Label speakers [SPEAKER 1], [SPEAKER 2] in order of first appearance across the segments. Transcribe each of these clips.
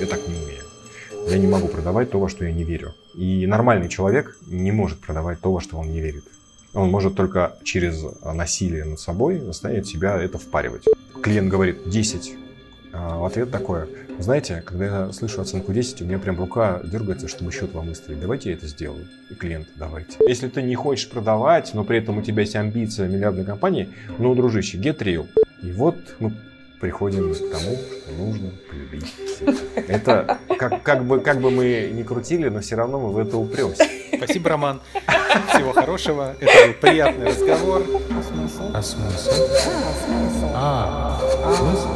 [SPEAKER 1] Я так не умею. Я не могу продавать то, во что я не верю. И нормальный человек не может продавать то, во что он не верит. Он может только через насилие над собой заставить себя это впаривать. Клиент говорит 10. А в ответ такое. Знаете, когда я слышу оценку 10, у меня прям рука дергается, чтобы счет вам выставить. Давайте я это сделаю. И клиент, давайте. Если ты не хочешь продавать, но при этом у тебя есть амбиция миллиардной компании, ну, дружище, get real. И вот мы приходим к тому, что нужно полюбить себя. Это как, как, бы, как бы мы ни крутили, но все равно мы в это упремся.
[SPEAKER 2] Спасибо, Роман. Всего хорошего. Это был приятный разговор.
[SPEAKER 3] А смысл?
[SPEAKER 2] А смысл?
[SPEAKER 3] А, смысл?
[SPEAKER 2] А, смысл?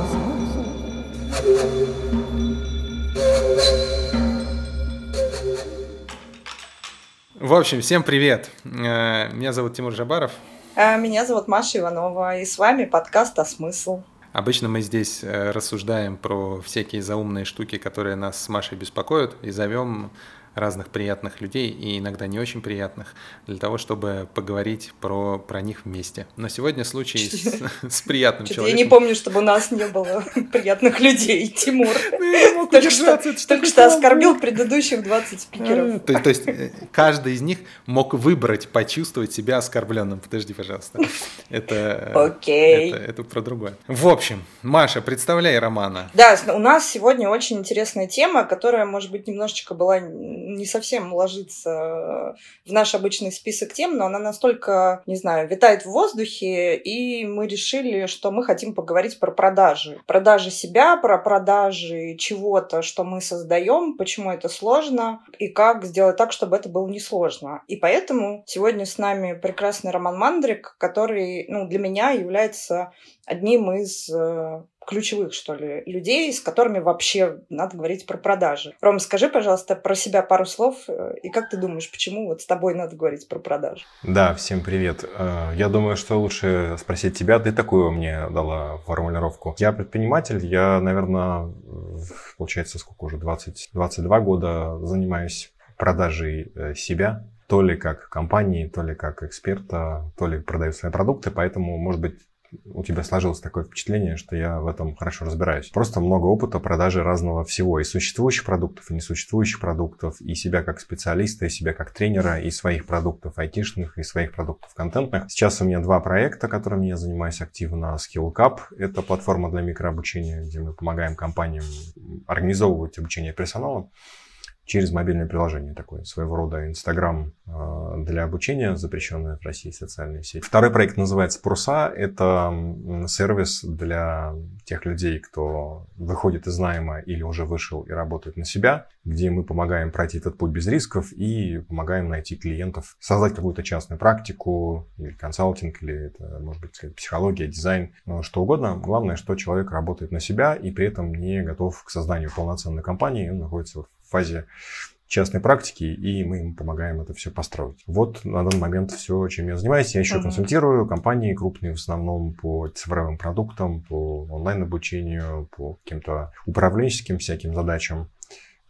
[SPEAKER 2] В общем, всем привет. Э, Меня зовут Тимур Жабаров.
[SPEAKER 3] А Меня зовут Маша Иванова, и с вами подкаст «А смысл?».
[SPEAKER 2] Обычно мы здесь э, рассуждаем про всякие заумные штуки, которые нас с Машей беспокоят, и зовем разных приятных людей и иногда не очень приятных для того, чтобы поговорить про, про них вместе. Но сегодня случай с, с приятным человеком.
[SPEAKER 3] Я не помню, чтобы у нас не было приятных людей, Тимур.
[SPEAKER 2] Ну,
[SPEAKER 3] Только что, оскорбил предыдущих 20
[SPEAKER 2] А,
[SPEAKER 3] спикеров.
[SPEAKER 2] То, то есть э, каждый из них мог выбрать, почувствовать себя оскорбленным. Подожди, пожалуйста. Это,
[SPEAKER 3] Окей.
[SPEAKER 2] это, про другое. В общем, Маша, представляй Романа.
[SPEAKER 3] Да, у нас сегодня очень интересная тема, которая, может быть, немножечко была не совсем ложится в наш обычный список тем, но она настолько, не знаю, витает в воздухе, и мы решили, что мы хотим поговорить про продажи. Продажи себя, про продажи чего-то, что мы создаем, почему это сложно, и как сделать так, чтобы это было несложно. И поэтому сегодня с нами прекрасный Роман Мандрик, который, ну, для меня является одним из э, ключевых, что ли, людей, с которыми вообще надо говорить про продажи. Ром, скажи, пожалуйста, про себя пару слов, э, и как ты думаешь, почему вот с тобой надо говорить про продажи?
[SPEAKER 1] Да, всем привет. Э, Я думаю, что лучше спросить тебя. Ты такую мне дала формулировку. Я предприниматель. Я, наверное, получается, сколько уже, 20, 22 года занимаюсь продажей э, себя. То ли как компании, то ли как эксперта, то ли продаю свои продукты. Поэтому, может быть, у тебя сложилось такое впечатление, что я в этом хорошо разбираюсь. Просто много опыта продажи разного всего. И существующих продуктов, и несуществующих продуктов, и себя как специалиста, и себя как тренера, и своих продуктов айтишных, и своих продуктов контентных. Сейчас у меня два проекта, которыми я занимаюсь активно. Skill Cup — это платформа для микрообучения, где мы помогаем компаниям организовывать обучение персонала через мобильное приложение такое, своего рода Инстаграм э, для обучения, запрещенная в России социальная сеть. Второй проект называется Пруса. Это сервис для тех людей, кто выходит из найма или уже вышел и работает на себя, где мы помогаем пройти этот путь без рисков и помогаем найти клиентов, создать какую-то частную практику или консалтинг, или это может быть психология, дизайн, ну, что угодно. Главное, что человек работает на себя и при этом не готов к созданию полноценной компании, он находится в фазе частной практики, и мы ему помогаем это все построить. Вот на данный момент все, чем я занимаюсь. Я еще
[SPEAKER 3] Мгм.
[SPEAKER 1] консультирую компании крупные в основном по цифровым продуктам, по онлайн-обучению, по каким-то управленческим всяким задачам.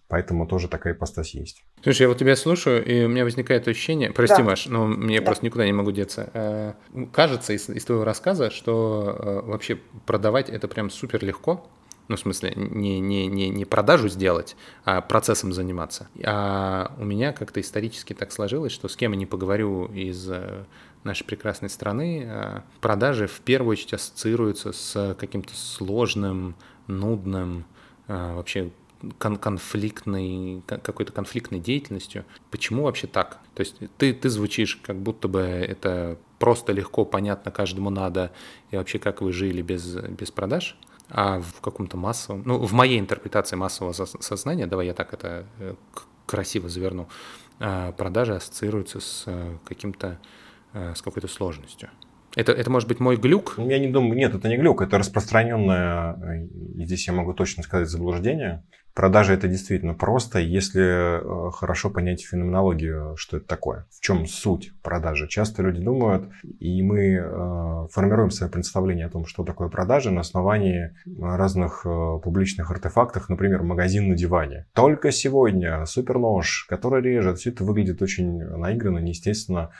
[SPEAKER 1] Поэтому тоже такая ипостась есть.
[SPEAKER 2] Слушай, я вот тебя слушаю, и у меня возникает ощущение, прости,
[SPEAKER 3] Да.
[SPEAKER 2] Маш, но мне
[SPEAKER 3] Да.
[SPEAKER 2] просто никуда не могу деться. Э, Кажется из, из твоего рассказа, что э, вообще продавать это прям супер легко. Ну, в смысле, не, не, не, не продажу сделать, а процессом заниматься. А у меня как-то исторически так сложилось, что с кем я не поговорю из э, нашей прекрасной страны, э, продажи в первую очередь ассоциируются с каким-то сложным, нудным, э, вообще кон- конфликтной, ка- какой-то конфликтной деятельностью. Почему вообще так? То есть ты, ты звучишь, как будто бы это просто легко, понятно, каждому надо, и вообще как вы жили без, без продаж, а в каком-то массовом, ну, в моей интерпретации массового сознания, давай я так это э, красиво заверну, а, продажи ассоциируются с э, каким-то, э, с какой-то сложностью. Это, это может быть мой глюк,
[SPEAKER 1] Ну, Я не думаю, нет, это не глюк, это распространенное, э, и здесь я могу точно сказать, заблуждение. Продажи это действительно просто, если э, хорошо понять феноменологию, что это такое. В чем суть продажи? Часто люди думают, и мы э, формируем свое представление о том, что такое продажи на основании разных э, публичных артефактов, например, магазин на диване. Только сегодня супернож, который режет, все это выглядит очень наигранно, неестественно.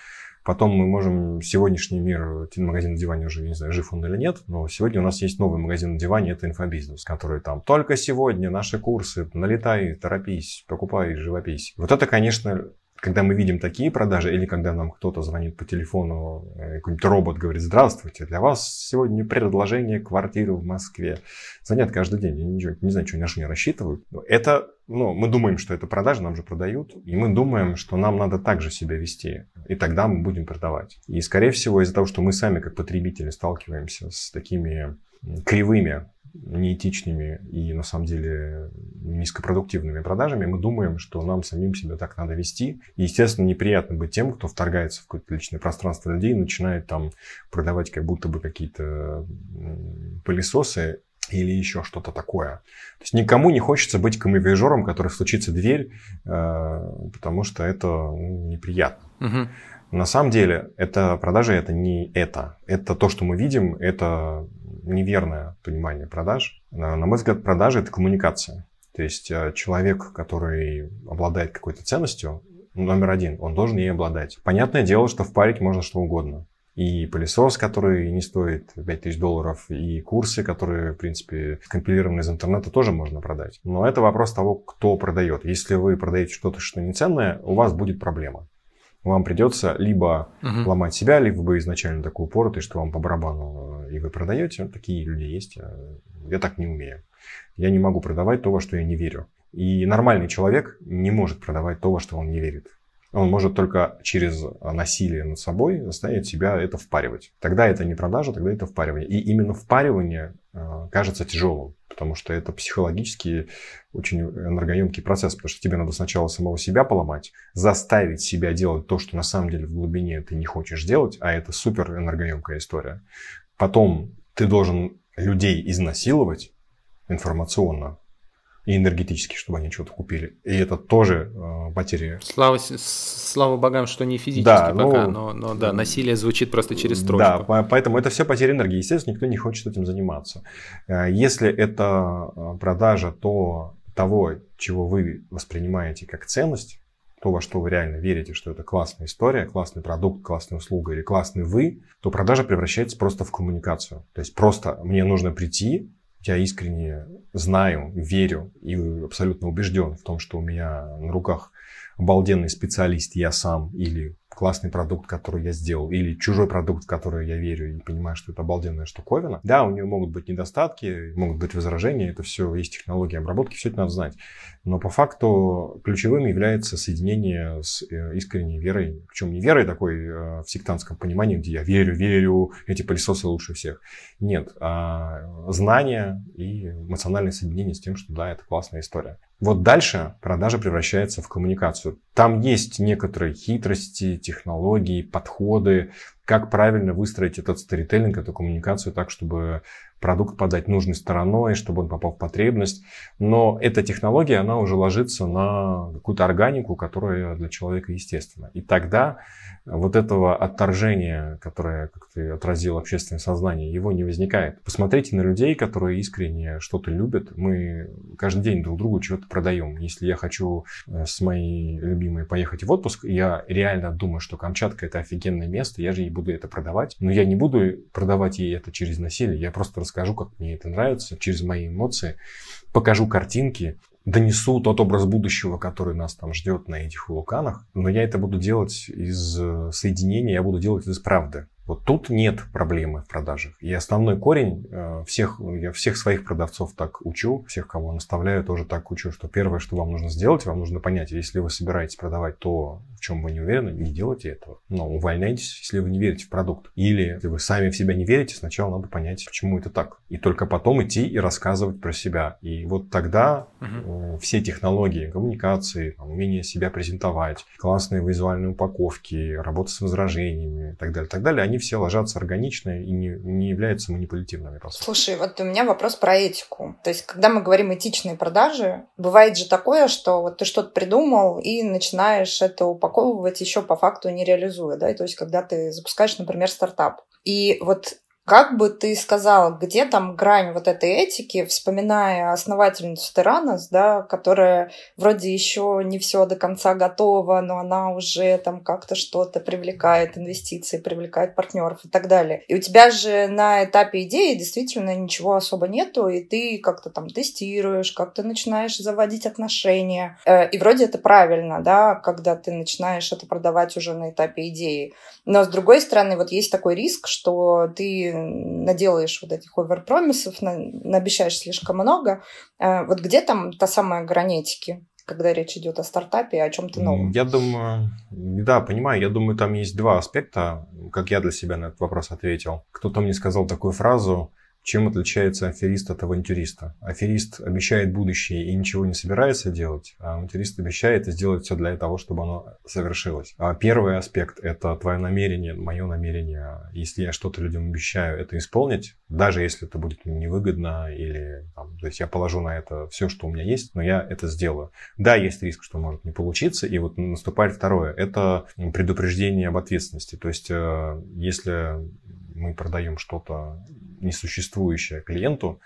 [SPEAKER 1] Потом мы можем сегодняшний мир, магазин на диване уже, не знаю, жив он или нет, но сегодня у нас есть новый магазин на диване, это инфобизнес, который там только сегодня наши курсы, налетай, торопись, покупай, живопись. Вот это, конечно, когда мы видим такие продажи, или когда нам кто-то звонит по телефону, э, какой-нибудь робот говорит, здравствуйте, для вас сегодня предложение квартиры в Москве. Звонят каждый день, я ничего, не знаю, что они не рассчитывают. Это, ну, мы думаем, что это продажи, нам же продают, и мы думаем, что нам надо также себя вести, и тогда мы будем продавать. И, скорее всего, из-за того, что мы сами, как потребители, сталкиваемся с такими кривыми неэтичными и на самом деле низкопродуктивными продажами, мы думаем, что нам самим себя так надо вести. И, естественно, неприятно быть тем, кто вторгается в какое-то личное пространство людей и начинает там продавать как будто бы какие-то пылесосы или еще что-то такое. То есть никому не хочется быть камевежером, который случится дверь, э, потому что это ну, неприятно. Угу. На самом деле, это продажи это не это. Это то, что мы видим, это неверное понимание продаж. На мой взгляд, продажи – это коммуникация. То есть э, человек, который обладает какой-то ценностью, номер один, он должен ей обладать. Понятное дело, что впарить можно что угодно. И пылесос, который не стоит 5000 долларов, и курсы, которые, в принципе, компилированы из интернета, тоже можно продать. Но это вопрос того, кто продает. Если вы продаете что-то, что не ценное, у вас будет проблема вам придется либо угу. ломать себя, либо вы изначально такой упоротый, что вам по барабану э, и вы продаете. Такие люди есть. Э, я так не умею. Я не могу продавать то, во что я не верю. И нормальный человек не может продавать то, во что он не верит. Он может только через насилие над собой заставить себя это впаривать. Тогда это не продажа, тогда это впаривание. И именно впаривание э, кажется тяжелым, потому что это психологически очень энергоемкий процесс, потому что тебе надо сначала самого себя поломать, заставить себя делать то, что на самом деле в глубине ты не хочешь делать, а это супер энергоемкая история. Потом ты должен людей изнасиловать информационно, и энергетически, чтобы они что-то купили. И это тоже э, потери.
[SPEAKER 2] Слава, слава богам, что не физически да, пока, ну, но, но да, насилие звучит просто через строчку.
[SPEAKER 1] Да, поэтому это все потери энергии. Естественно, никто не хочет этим заниматься. Э, если это э, продажа то, того, чего вы воспринимаете как ценность, то, во что вы реально верите, что это классная история, классный продукт, классная услуга или классный вы, то продажа превращается просто в коммуникацию. То есть просто мне нужно прийти, я искренне знаю, верю и абсолютно убежден в том, что у меня на руках обалденный специалист, я сам, или классный продукт, который я сделал, или чужой продукт, в который я верю и понимаю, что это обалденная штуковина. Да, у нее могут быть недостатки, могут быть возражения, это все есть технологии обработки, все это надо знать. Но по факту ключевым является соединение с э, искренней верой, причем не верой такой э, в сектантском понимании, где я верю, верю, эти пылесосы лучше всех. Нет, а знание и эмоциональное соединение с тем, что да, это классная история. Вот дальше продажа превращается в коммуникацию. Там есть некоторые хитрости, технологии, подходы, как правильно выстроить этот сторителлинг, эту коммуникацию так, чтобы продукт подать нужной стороной, чтобы он попал в потребность. Но эта технология, она уже ложится на какую-то органику, которая для человека естественна. И тогда вот этого отторжения, которое, как ты отразил общественное сознание, его не возникает. Посмотрите на людей, которые искренне что-то любят. Мы каждый день друг другу чего-то продаем. Если я хочу э, с моей любимой поехать в отпуск, я реально думаю, что Камчатка это офигенное место, я же ей буду это продавать. Но я не буду продавать ей это через насилие, я просто расскажу, как мне это нравится, через мои эмоции, покажу картинки, донесу тот образ будущего, который нас там ждет на этих вулканах, но я это буду делать из э, соединения, я буду делать из правды. Вот тут нет проблемы в продажах. И основной корень э, всех, я всех своих продавцов так учу, всех, кого наставляю, тоже так учу, что первое, что вам нужно сделать, вам нужно понять, если вы собираетесь продавать то, в чем вы не уверены, не делайте этого. Но увольняйтесь, если вы не верите в продукт. Или если вы сами в себя не верите, сначала надо понять, почему это так. И только потом идти и рассказывать про себя. И вот тогда угу. все технологии коммуникации, умение себя презентовать, классные визуальные упаковки, работа с возражениями и так далее, так далее, они все ложатся органично и не, не являются манипулятивными.
[SPEAKER 3] Слушай, вот у меня вопрос про этику. То есть, когда мы говорим этичные продажи, бывает же такое, что вот ты что-то придумал и начинаешь это упаковывать еще по факту не реализуя, да, то есть, когда ты запускаешь, например, стартап. И вот Как бы ты сказала, где там грань вот этой этики, вспоминая основательницу Теранос, да, которая вроде еще не все до конца готова, но она уже там как-то что-то привлекает инвестиции, привлекает партнеров и так далее. И у тебя же на этапе идеи действительно ничего особо нету, и ты как-то там тестируешь, как-то начинаешь заводить отношения. Э, и вроде это правильно, да, когда ты начинаешь это продавать уже на этапе идеи. Но с другой стороны, вот есть такой риск, что ты наделаешь вот этих оверпромисов, на, наобещаешь слишком много. Э, вот где там та самая гранетики? когда речь идет о стартапе, о чем-то новом?
[SPEAKER 1] Я думаю, да, понимаю, я думаю, там есть два аспекта, как я для себя на этот вопрос ответил. Кто-то мне сказал такую фразу, чем отличается аферист от авантюриста? Аферист обещает будущее и ничего не собирается делать, а авантюрист обещает и сделать все для того, чтобы оно совершилось. А первый аспект – это твое намерение, мое намерение. Если я что-то людям обещаю, это исполнить, даже если это будет невыгодно или там, то есть я положу на это все, что у меня есть, но я это сделаю. Да, есть риск, что может не получиться, и вот наступает второе – это предупреждение об ответственности. То есть э, если мы продаем что-то несуществующее клиенту,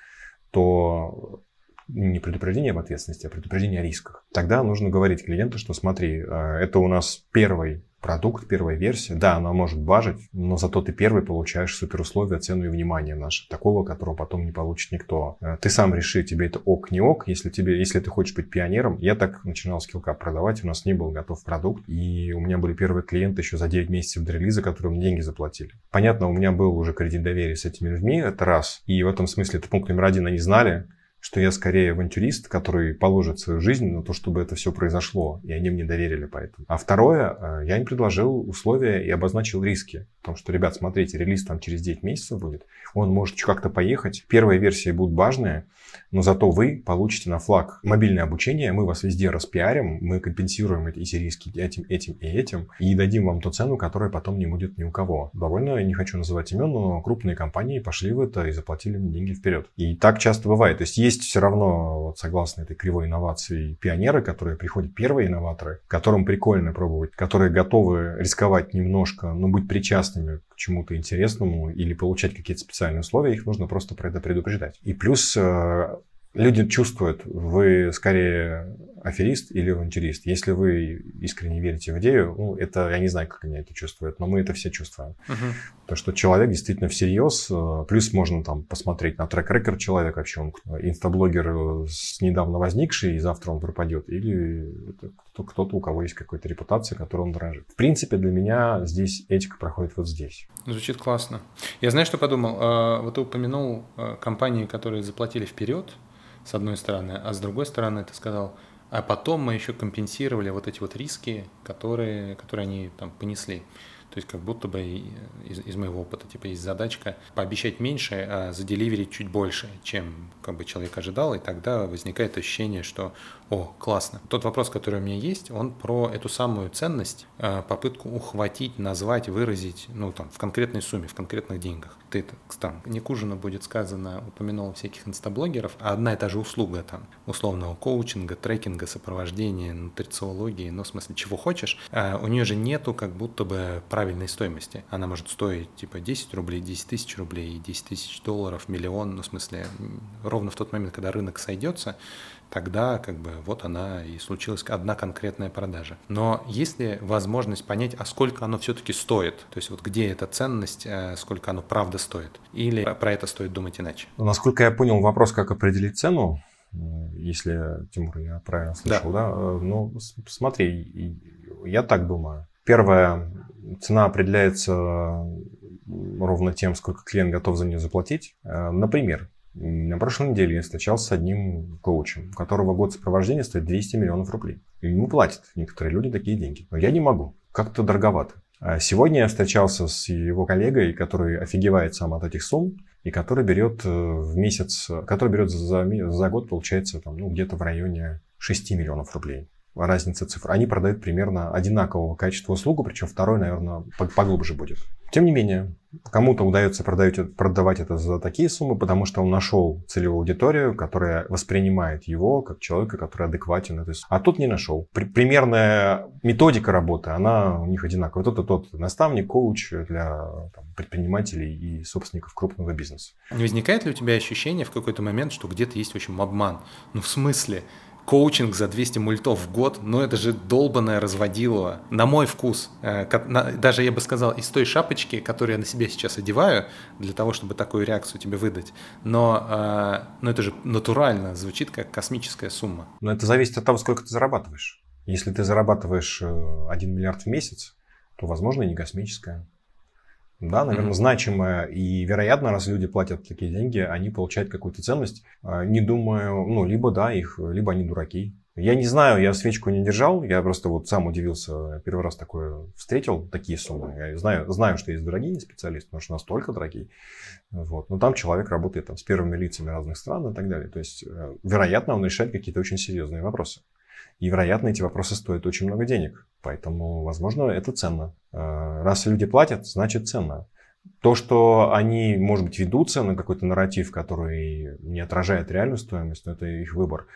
[SPEAKER 1] то не предупреждение об ответственности, а предупреждение о рисках. Тогда нужно говорить клиенту, что смотри, э, это у нас первый продукт, первая версия. Да, она может бажить, но зато ты первый получаешь супер условия, цену и внимание наше. Такого, которого потом не получит никто. Э, ты сам реши, тебе это ок, не ок. Если, тебе, если ты хочешь быть пионером, я так начинал скиллкап продавать, у нас не был готов продукт. И у меня были первые клиенты еще за 9 месяцев до релиза, которые мне деньги заплатили. Понятно, у меня был уже кредит доверия с этими людьми, это раз. И в этом смысле это пункт номер один, они знали, что я скорее авантюрист, который положит свою жизнь на то, чтобы это все произошло, и они мне доверили поэтому. А второе, э, я им предложил условия и обозначил риски. Потому что, ребят, смотрите, релиз там через 9 месяцев будет, он может как-то поехать. Первая версия будет важная, но зато вы получите на флаг мобильное обучение, мы вас везде распиарим, мы компенсируем эти риски этим, этим и этим, и дадим вам ту цену, которая потом не будет ни у кого. Довольно, не хочу называть имен, но крупные компании пошли в это и заплатили мне деньги вперед. И так часто бывает. То есть есть все равно, вот, согласно этой кривой инновации, пионеры, которые приходят, первые инноваторы, которым прикольно пробовать, которые готовы рисковать немножко, но быть причастными к чему-то интересному или получать какие-то специальные условия, их нужно просто про это предупреждать. И плюс э, люди чувствуют, вы скорее аферист или авантюрист. Если вы искренне верите в идею, ну, это, я не знаю, как они это чувствуют, но мы это все чувствуем. Uh-huh. То, что человек действительно всерьез, э, плюс можно там посмотреть на трек-рекорд человека, вообще он инстаблогер э, с недавно возникший, и завтра он пропадет, или это кто-то, у кого есть какая-то репутация, которой он дорожит. В принципе, для меня здесь этика проходит вот здесь.
[SPEAKER 2] Звучит классно. Я знаю, что подумал. А, вот ты упомянул компании, которые заплатили вперед, с одной стороны, а с другой стороны ты сказал, а потом мы еще компенсировали вот эти вот риски, которые, которые они там понесли. То есть как будто бы из, из моего опыта, типа, есть задачка пообещать меньше, а заделиверить чуть больше, чем как бы человек ожидал, и тогда возникает ощущение, что о, классно. Тот вопрос, который у меня есть, он про эту самую ценность, а, попытку ухватить, назвать, выразить, ну, там, в конкретной сумме, в конкретных деньгах. Ты, там, не к ужину будет сказано, упомянул всяких инстаблогеров, а одна и та же услуга, там, условного коучинга, трекинга, сопровождения, нутрициологии, ну, в смысле, чего хочешь, а у нее же нету как будто бы правильной стоимости. Она может стоить, типа, 10 рублей, 10 тысяч рублей, 10 тысяч долларов, миллион, ну, в смысле, ровно в тот момент, когда рынок сойдется, тогда как бы вот она и случилась одна конкретная продажа. Но есть ли возможность понять, а сколько оно все-таки стоит? То есть вот где эта ценность, э, сколько оно правда стоит? Или про это стоит думать иначе?
[SPEAKER 1] Насколько я понял вопрос, как определить цену, если, Тимур, я правильно слышал, да? да? Э, ну, смотри, я так думаю. Первое, цена определяется ровно тем, сколько клиент готов за нее заплатить. Э, например, на прошлой неделе я встречался с одним коучем, у которого год сопровождения стоит 200 миллионов рублей. И ему платят некоторые люди такие деньги. Но я не могу. Как-то дороговато. А сегодня я встречался с его коллегой, который офигевает сам от этих сумм, и который берет э, в месяц, который берет за, за год, получается, там, ну, где-то в районе 6 миллионов рублей. Разница цифр. Они продают примерно одинакового качества услугу, причем второй, наверное, поглубже будет. Тем не менее, Кому-то удается продавать, продавать это за такие суммы, потому что он нашел целевую аудиторию, которая воспринимает его как человека, который адекватен этой сумме. А тут не нашел. При, примерная методика работы, она у них одинаковая. Вот это тот наставник, коуч для там, предпринимателей и собственников крупного бизнеса.
[SPEAKER 2] Не возникает ли у тебя ощущение в какой-то момент, что где-то есть в общем обман? Ну в смысле? Коучинг за 200 мультов в год, ну это же долбанное разводилово, на мой вкус. Э, даже я бы сказал, из той шапочки, которую я на себе сейчас одеваю, для того, чтобы такую реакцию тебе выдать. Но, э, но это же натурально звучит как космическая сумма.
[SPEAKER 1] Но это зависит от того, сколько ты зарабатываешь. Если ты зарабатываешь 1 э, миллиард в месяц, то, возможно, и не космическая. Да, наверное, mm-hmm. значимая. И, вероятно, раз люди платят такие деньги, они получают какую-то ценность. А, не думаю, ну, либо да, их, либо они дураки. Я не знаю, я свечку не держал, я просто вот сам удивился, первый раз такое встретил, такие суммы. Я знаю, знаю что есть дорогие специалисты, потому что настолько дорогие. Вот. Но там человек работает там, с первыми лицами разных стран и так далее. То есть, э, вероятно, он решает какие-то очень серьезные вопросы. И, вероятно, эти вопросы стоят очень много денег. Поэтому, возможно, это ценно. Э, раз люди платят, значит ценно. То, что они, может быть, ведутся на какой-то нарратив, который не отражает реальную стоимость, но это их выбор.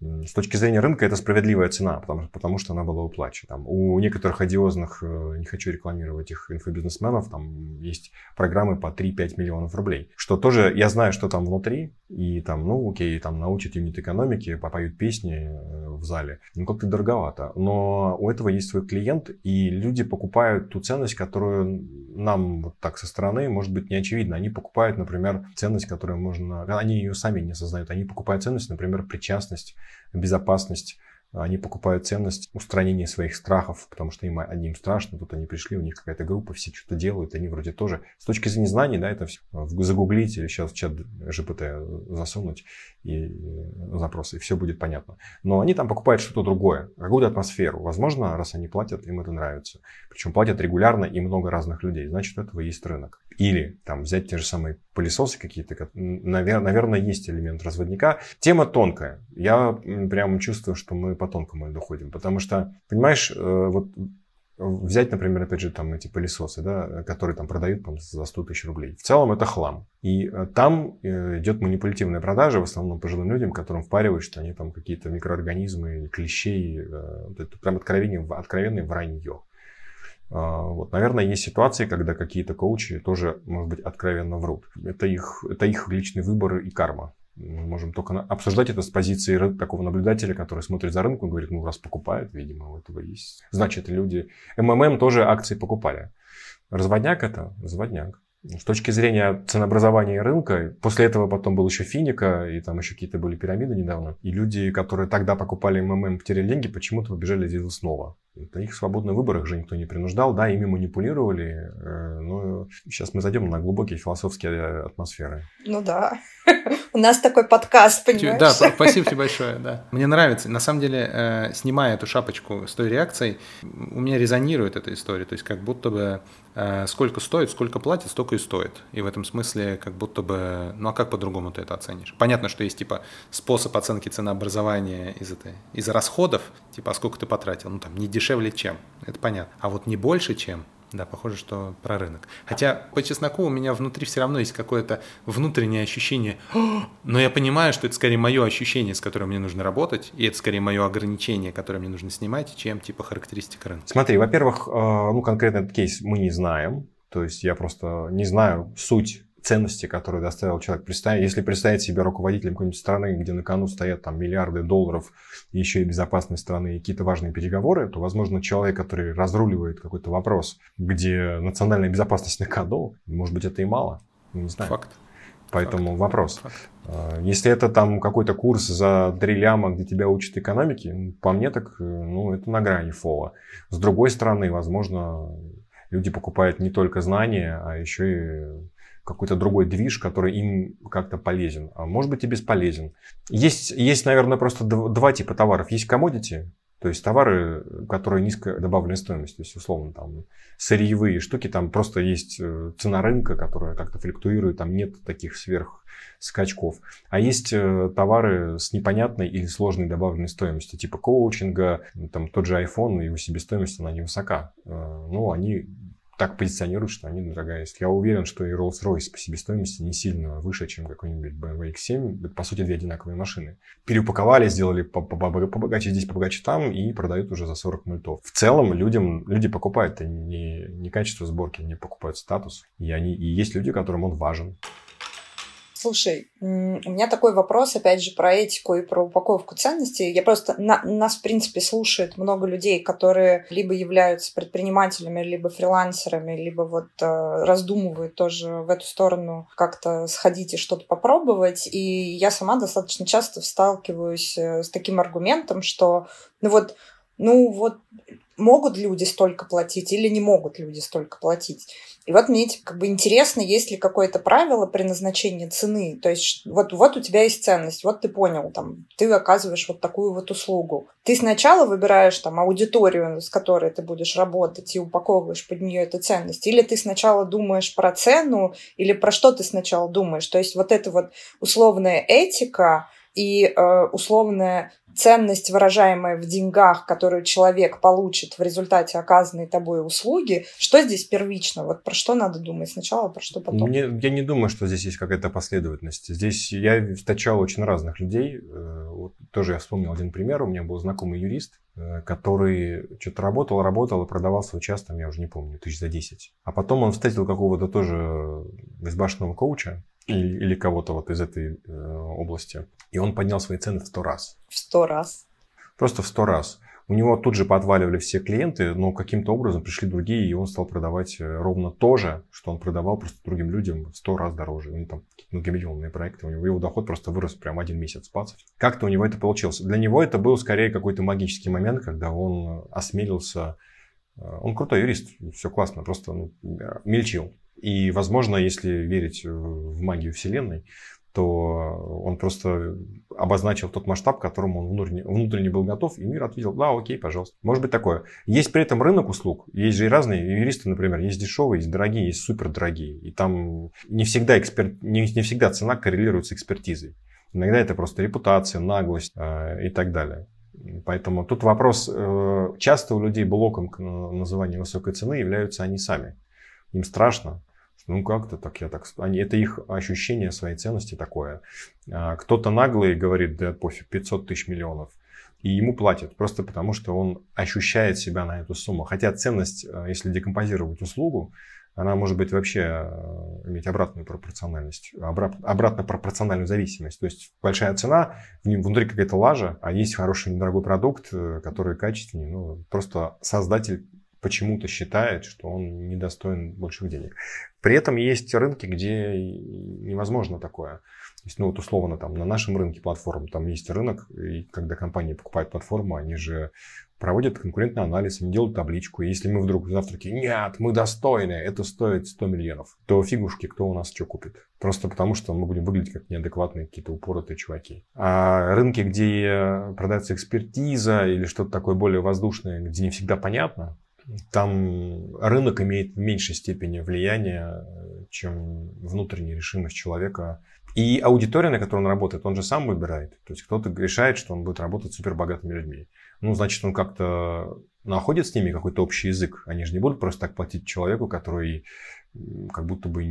[SPEAKER 1] С точки зрения рынка это справедливая цена, потому, потому что она была уплачена. Там, у некоторых одиозных, э, не хочу рекламировать их инфобизнесменов, там есть программы по 3-5 миллионов рублей. Что тоже, я знаю, что там внутри, и там, ну окей, там научат юнит экономики, попоют песни э, в зале. Ну как-то дороговато. Но у этого есть свой клиент, и люди покупают ту ценность, которую нам вот так со стороны может быть не очевидно. Они покупают, например, ценность, которую можно... Они ее сами не осознают. Они покупают ценность, например, причастность безопасность, они покупают ценность устранения своих страхов, потому что им одним страшно, тут они пришли, у них какая-то группа, все что-то делают, они вроде тоже, с точки зрения знаний, да, это все загуглить или сейчас в чат ЖПТ засунуть и запросы, и все будет понятно. Но они там покупают что-то другое, какую-то атмосферу. Возможно, раз они платят, им это нравится. Причем платят регулярно и много разных людей, значит, у этого есть рынок. Или там взять те же самые пылесосы какие-то, наверное, есть элемент разводника. Тема тонкая. Я прямо чувствую, что мы по тонкому доходим. Потому что, понимаешь, э, вот взять, например, опять же, там эти пылесосы, да, которые там продают там, за 100 тысяч рублей. В целом это хлам. И э, там э, идет манипулятивная продажа, в основном пожилым людям, которым впаривают, что они там какие-то микроорганизмы, клещей. Это прям откровенное, откровенное вранье. А, вот, наверное, есть ситуации, когда какие-то коучи тоже, может быть, откровенно врут. Это их, это их личный выбор и карма. Мы можем только обсуждать это с позиции такого наблюдателя, который смотрит за рынком и говорит, ну, раз покупают, видимо, у этого есть. Значит, люди... МММ тоже акции покупали. Разводняк это? Разводняк. С точки зрения ценообразования рынка, после этого потом был еще Финика, и там еще какие-то были пирамиды недавно. И люди, которые тогда покупали МММ, потеряли деньги, почему-то побежали делать снова. Это их свободный выбор, их же никто не принуждал. Да, ими манипулировали, э, но сейчас мы зайдем на глубокие философские атмосферы.
[SPEAKER 3] Ну да. У нас такой подкаст, понимаешь?
[SPEAKER 2] Да, спасибо тебе большое, да. Мне нравится. На самом деле, э, снимая эту шапочку с той реакцией, у меня резонирует эта история. То есть, как будто бы э, сколько стоит, сколько платит, столько и стоит. И в этом смысле, как будто бы, ну а как по-другому ты это оценишь? Понятно, что есть, типа, способ оценки ценообразования из, этой, из расходов, типа, а сколько ты потратил? Ну, там, не дешевле, чем. Это понятно. А вот не больше, чем, да, похоже, что про рынок. Хотя по чесноку у меня внутри все равно есть какое-то внутреннее ощущение, но я понимаю, что это скорее мое ощущение, с которым мне нужно работать, и это скорее мое ограничение, которое мне нужно снимать, чем типа характеристика рынка.
[SPEAKER 1] Смотри, во-первых, э, ну конкретно этот кейс мы не знаем, то есть я просто не знаю суть ценности, которые доставил человек. Представь, если представить себя руководителем какой-нибудь страны, где на кону стоят там миллиарды долларов, и еще и безопасность страны, и какие-то важные переговоры, то, возможно, человек, который разруливает какой-то вопрос, где национальная безопасность на кону, может быть, это и мало. Не знаю.
[SPEAKER 2] Факт.
[SPEAKER 1] Поэтому Факт. вопрос. Факт. А, если это там какой-то курс за 3 ляма, где тебя учат экономике, по мне так, э, ну, это на грани фола. С другой стороны, возможно, люди покупают не только знания, а еще и какой-то другой движ, который им как-то полезен, а может быть и бесполезен. Есть, есть наверное, просто два типа товаров. Есть commodity, то есть товары, которые низкая добавленная стоимость, то есть условно там сырьевые штуки, там просто есть э, цена рынка, которая как-то флюктуирует, там нет таких сверх скачков. А есть э, товары с непонятной или сложной добавленной стоимостью, типа коучинга, там тот же iPhone, его себестоимость, она невысока. Э, ну, они так позиционируют, что они дорогая. Я уверен, что и Rolls-Royce по себестоимости не сильно выше, чем какой-нибудь BMW X7. Это, по сути, две одинаковые машины. Переупаковали, сделали побогаче здесь, побогаче там и продают уже за 40 мультов. В целом людям, люди покупают не, не качество сборки, не покупают статус. И, они, и есть люди, которым он важен.
[SPEAKER 3] Слушай, у меня такой вопрос, опять же, про этику и про упаковку ценностей. Я просто... На, нас, в принципе, слушает много людей, которые либо являются предпринимателями, либо фрилансерами, либо вот э, раздумывают тоже в эту сторону как-то сходить и что-то попробовать. И я сама достаточно часто сталкиваюсь э, с таким аргументом, что ну вот ну вот могут люди столько платить или не могут люди столько платить. И вот мне как бы интересно, есть ли какое-то правило при назначении цены. То есть вот, вот у тебя есть ценность, вот ты понял, там, ты оказываешь вот такую вот услугу. Ты сначала выбираешь там аудиторию, с которой ты будешь работать, и упаковываешь под нее эту ценность. Или ты сначала думаешь про цену, или про что ты сначала думаешь. То есть вот эта вот условная этика, и э, условная ценность, выражаемая в деньгах, которую человек получит в результате оказанной тобой услуги, что здесь первично? Вот про что надо думать сначала, про что потом?
[SPEAKER 1] Мне, я не думаю, что здесь есть какая-то последовательность. Здесь я встречал очень разных людей. Э, вот тоже я вспомнил один пример. У меня был знакомый юрист, э, который что-то работал, работал и продавал свой час, там, я уже не помню, тысяч за 10. А потом он встретил какого-то тоже безбашенного коуча, или, или кого-то вот из этой э, области. И он поднял свои цены в сто раз.
[SPEAKER 3] В сто раз?
[SPEAKER 1] Просто в сто раз. У него тут же подваливали все клиенты, но каким-то образом пришли другие, и он стал продавать э, ровно то же, что он продавал просто другим людям в сто раз дороже. Ну, там многомиллионные проекты, у него его доход просто вырос прям один месяц пацать. Как-то у него это получилось. Для него это был скорее какой-то магический момент, когда он осмелился э, он крутой юрист, все классно, просто ну, мельчил. И, возможно, если верить в магию Вселенной, то он просто обозначил тот масштаб, к которому он внутренне, внутренне был готов, и мир ответил, да, окей, пожалуйста. Может быть такое. Есть при этом рынок услуг. Есть же и разные юристы, например, есть дешевые, есть дорогие, есть супердорогие. И там не всегда, эксперт, не, не всегда цена коррелирует с экспертизой. Иногда это просто репутация, наглость э, и так далее. Поэтому тут вопрос, э, часто у людей блоком к называнию высокой цены являются они сами. Им страшно, ну как-то так я так... Они, это их ощущение своей ценности такое. А, кто-то наглый говорит, да пофиг, 500 тысяч миллионов. И ему платят просто потому, что он ощущает себя на эту сумму. Хотя ценность, а, если декомпозировать услугу, она может быть вообще а, иметь обратную пропорциональность, обратно пропорциональную зависимость. То есть большая цена, внутри какая-то лажа, а есть хороший недорогой продукт, э, который качественный. Ну, просто создатель почему-то считает, что он недостоин больших денег. При этом есть рынки, где невозможно такое. То есть, ну вот условно там на нашем рынке платформ там есть рынок, и когда компании покупают платформу, они же проводят конкурентный анализ, они делают табличку. И если мы вдруг завтра такие, нет, мы достойны, это стоит 100 миллионов, то фигушки, кто у нас что купит. Просто потому, что мы будем выглядеть как неадекватные какие-то упоротые чуваки. А рынки, где продается экспертиза или что-то такое более воздушное, где не всегда понятно, там рынок имеет в меньшей степени влияния, чем внутренняя решимость человека. И аудитория, на которой он работает, он же сам выбирает. То есть кто-то решает, что он будет работать с супербогатыми людьми. Ну, значит, он как-то находит с ними какой-то общий язык. Они же не будут просто так платить человеку, который как будто бы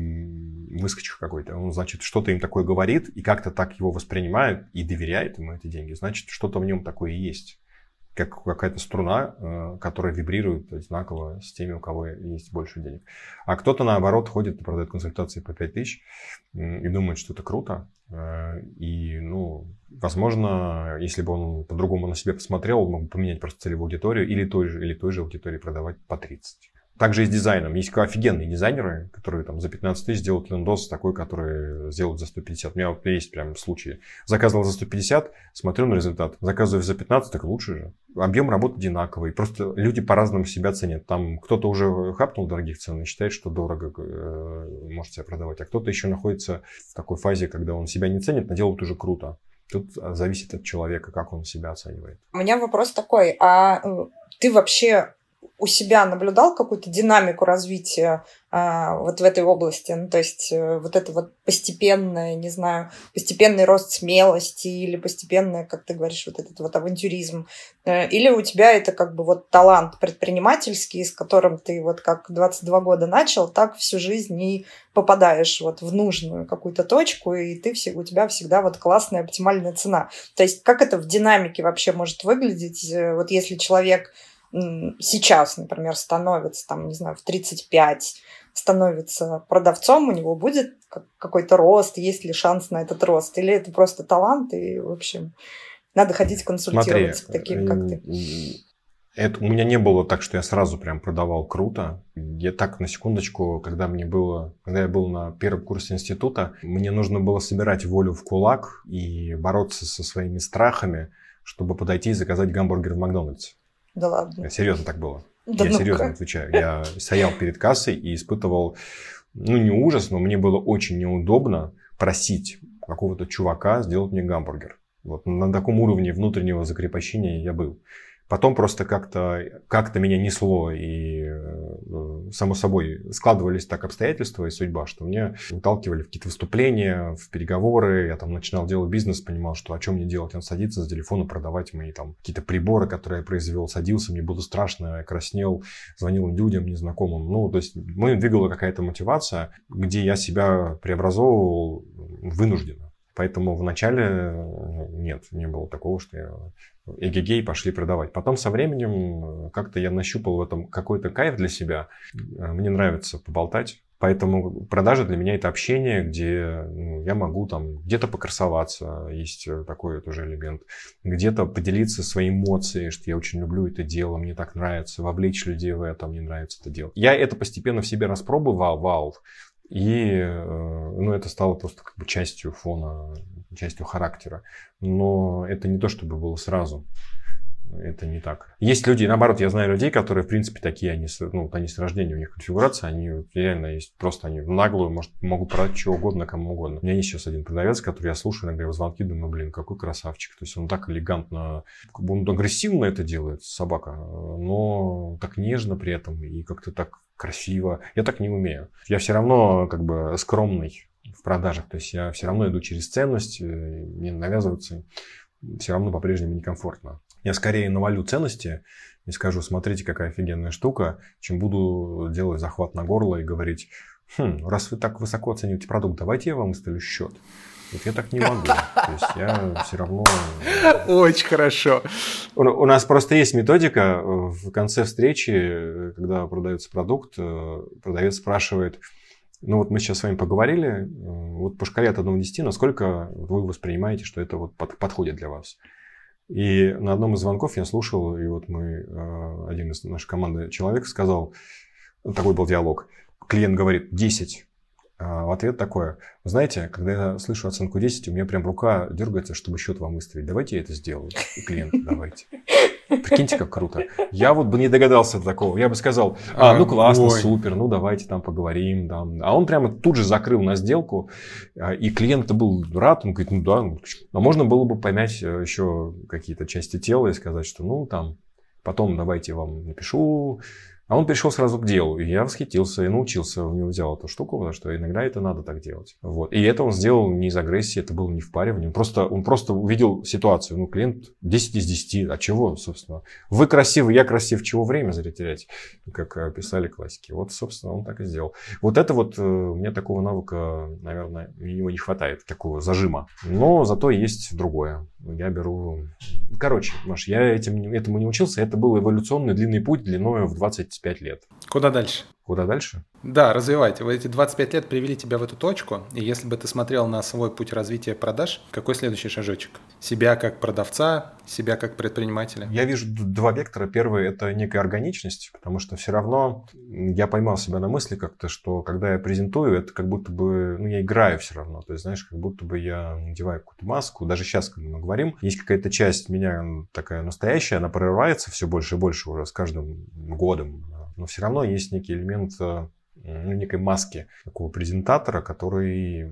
[SPEAKER 1] выскочка какой-то. Он, значит, что-то им такое говорит и как-то так его воспринимает и доверяет ему эти деньги. Значит, что-то в нем такое есть как какая-то струна, э, которая вибрирует знаково с теми, у кого есть больше денег. А кто-то, наоборот, ходит и продает консультации по 5 тысяч и думает, что это круто. Э, и, ну, возможно, если бы он по-другому на себя посмотрел, он мог бы поменять просто целевую аудиторию или той же, или той же аудитории продавать по 30. Также и с дизайном. Есть офигенные дизайнеры, которые там за 15 тысяч сделают лендос такой, который сделают за 150. У меня вот есть прям случаи. Заказывал за 150, смотрю на результат. Заказываю за 15, так лучше же. Объем работы одинаковый. Просто люди по-разному себя ценят. Там кто-то уже хапнул дорогих цен и считает, что дорого э, может себя продавать. А кто-то еще находится в такой фазе, когда он себя не ценит, но делает уже круто. Тут зависит от человека, как он себя оценивает.
[SPEAKER 3] У меня вопрос такой, а э, ты вообще у себя наблюдал какую-то динамику развития а, вот в этой области? Ну, то есть э, вот это вот постепенное, не знаю, постепенный рост смелости или постепенное, как ты говоришь, вот этот вот авантюризм? Э, или у тебя это как бы вот талант предпринимательский, с которым ты вот как 22 года начал, так всю жизнь и попадаешь вот в нужную какую-то точку, и ты, у тебя всегда вот классная оптимальная цена. То есть как это в динамике вообще может выглядеть, э, вот если человек сейчас, например, становится, там, не знаю, в 35, становится продавцом, у него будет какой-то рост, есть ли шанс на этот рост, или это просто талант, и, в общем, надо ходить консультироваться Смотри, к таким, как ты.
[SPEAKER 1] Это, у меня не было так, что я сразу прям продавал круто. Я так, на секундочку, когда мне было, когда я был на первом курсе института, мне нужно было собирать волю в кулак и бороться со своими страхами, чтобы подойти и заказать гамбургер в Макдональдсе.
[SPEAKER 3] Да ладно.
[SPEAKER 1] Серьезно так было. Да я ну серьезно отвечаю. Я стоял перед кассой и испытывал, ну, не ужас, но мне было очень неудобно просить какого-то чувака сделать мне гамбургер. Вот на таком уровне внутреннего закрепощения я был. Потом просто как-то как меня несло, и э, само собой складывались так обстоятельства и судьба, что мне выталкивали в какие-то выступления, в переговоры. Я там начинал делать бизнес, понимал, что о чем мне делать. Он садится с телефона продавать мои там какие-то приборы, которые я произвел. Садился, мне было страшно, я краснел, звонил людям незнакомым. Ну, то есть мы двигала какая-то мотивация, где я себя преобразовывал вынужденно. Поэтому вначале э, нет, не было такого, что я эгегей пошли продавать. Потом со временем э, как-то я нащупал в этом какой-то кайф для себя. Э, мне нравится поболтать. Поэтому продажа для меня это общение, где ну, я могу там где-то покрасоваться, есть такой тоже элемент, где-то поделиться своей эмоцией, что я очень люблю это дело, мне так нравится, вовлечь людей в это, мне нравится это дело. Я это постепенно в себе распробовал, вал, и э, ну, это стало просто как бы частью фона, частью характера. Но это не то, чтобы было сразу. Это не так. Есть люди, наоборот, я знаю людей, которые, в принципе, такие, они, ну, они с рождения, у них конфигурация, они реально есть, просто они наглую, может, могут продать чего угодно, кому угодно. У меня есть сейчас один продавец, который я слушаю иногда его звонки, думаю, блин, какой красавчик. То есть он так элегантно, он агрессивно это делает, собака, но так нежно при этом и как-то так красиво. Я так не умею. Я все равно как бы скромный в продажах. То есть я все равно иду через ценность, э, мне навязываться все равно по-прежнему некомфортно. Я скорее навалю ценности и скажу, смотрите, какая офигенная штука, чем буду делать захват на горло и говорить, хм, раз вы так высоко оцениваете продукт, давайте я вам выставлю счет. Вот я так не могу. То есть я все равно...
[SPEAKER 2] Очень хорошо.
[SPEAKER 1] У, у нас просто есть методика в конце встречи, когда продается продукт, э, продавец спрашивает, ну вот мы сейчас с вами поговорили, э, вот по шкале от 1 до 10, насколько вы воспринимаете, что это вот под, подходит для вас? И на одном из звонков я слушал, и вот мы, э, один из нашей команды человек сказал, такой был диалог, клиент говорит 10, а в ответ такое, вы знаете, когда я слышу оценку 10, у меня прям рука дергается, чтобы счет вам выставить. Давайте я это сделаю. И клиент, давайте. Прикиньте, как круто. Я вот бы не догадался до такого. Я бы сказал, а, ну классно, Ой. супер, ну давайте там поговорим. Там. А он прямо тут же закрыл на сделку, а, и клиент был рад, он говорит, ну да, ну, а можно было бы помять э, еще какие-то части тела и сказать, что ну там, потом давайте я вам напишу, а он перешел сразу к делу, и я восхитился и научился у него взял эту штуку, потому что иногда это надо так делать. Вот. И это он сделал не из агрессии, это было не впаривание. Он просто, он просто увидел ситуацию. Ну, клиент 10 из 10. А чего, собственно? Вы красивы, я красив, чего время зря терять? Как э, писали классики. Вот, собственно, он так и сделал. Вот это вот, э, меня такого навыка, наверное, его не хватает, такого зажима. Но зато есть другое. Я беру... Короче, Маш, я этим, этому не учился. Это был эволюционный длинный путь длиной в 20 25 лет.
[SPEAKER 2] Куда дальше?
[SPEAKER 1] Куда дальше?
[SPEAKER 2] Да, развивайте. Вот эти 25 лет привели тебя в эту точку, и если бы ты смотрел на свой путь развития продаж, какой следующий шажочек? Себя как продавца, себя как предпринимателя?
[SPEAKER 1] Я вижу два вектора. Первый – это некая органичность, потому что все равно я поймал себя на мысли как-то, что когда я презентую, это как будто бы, ну, я играю все равно. То есть, знаешь, как будто бы я надеваю какую-то маску. Даже сейчас, когда мы говорим, есть какая-то часть меня такая настоящая, она прорывается все больше и больше уже с каждым годом. Но все равно есть некий элемент э, ну, некой маски такого презентатора, который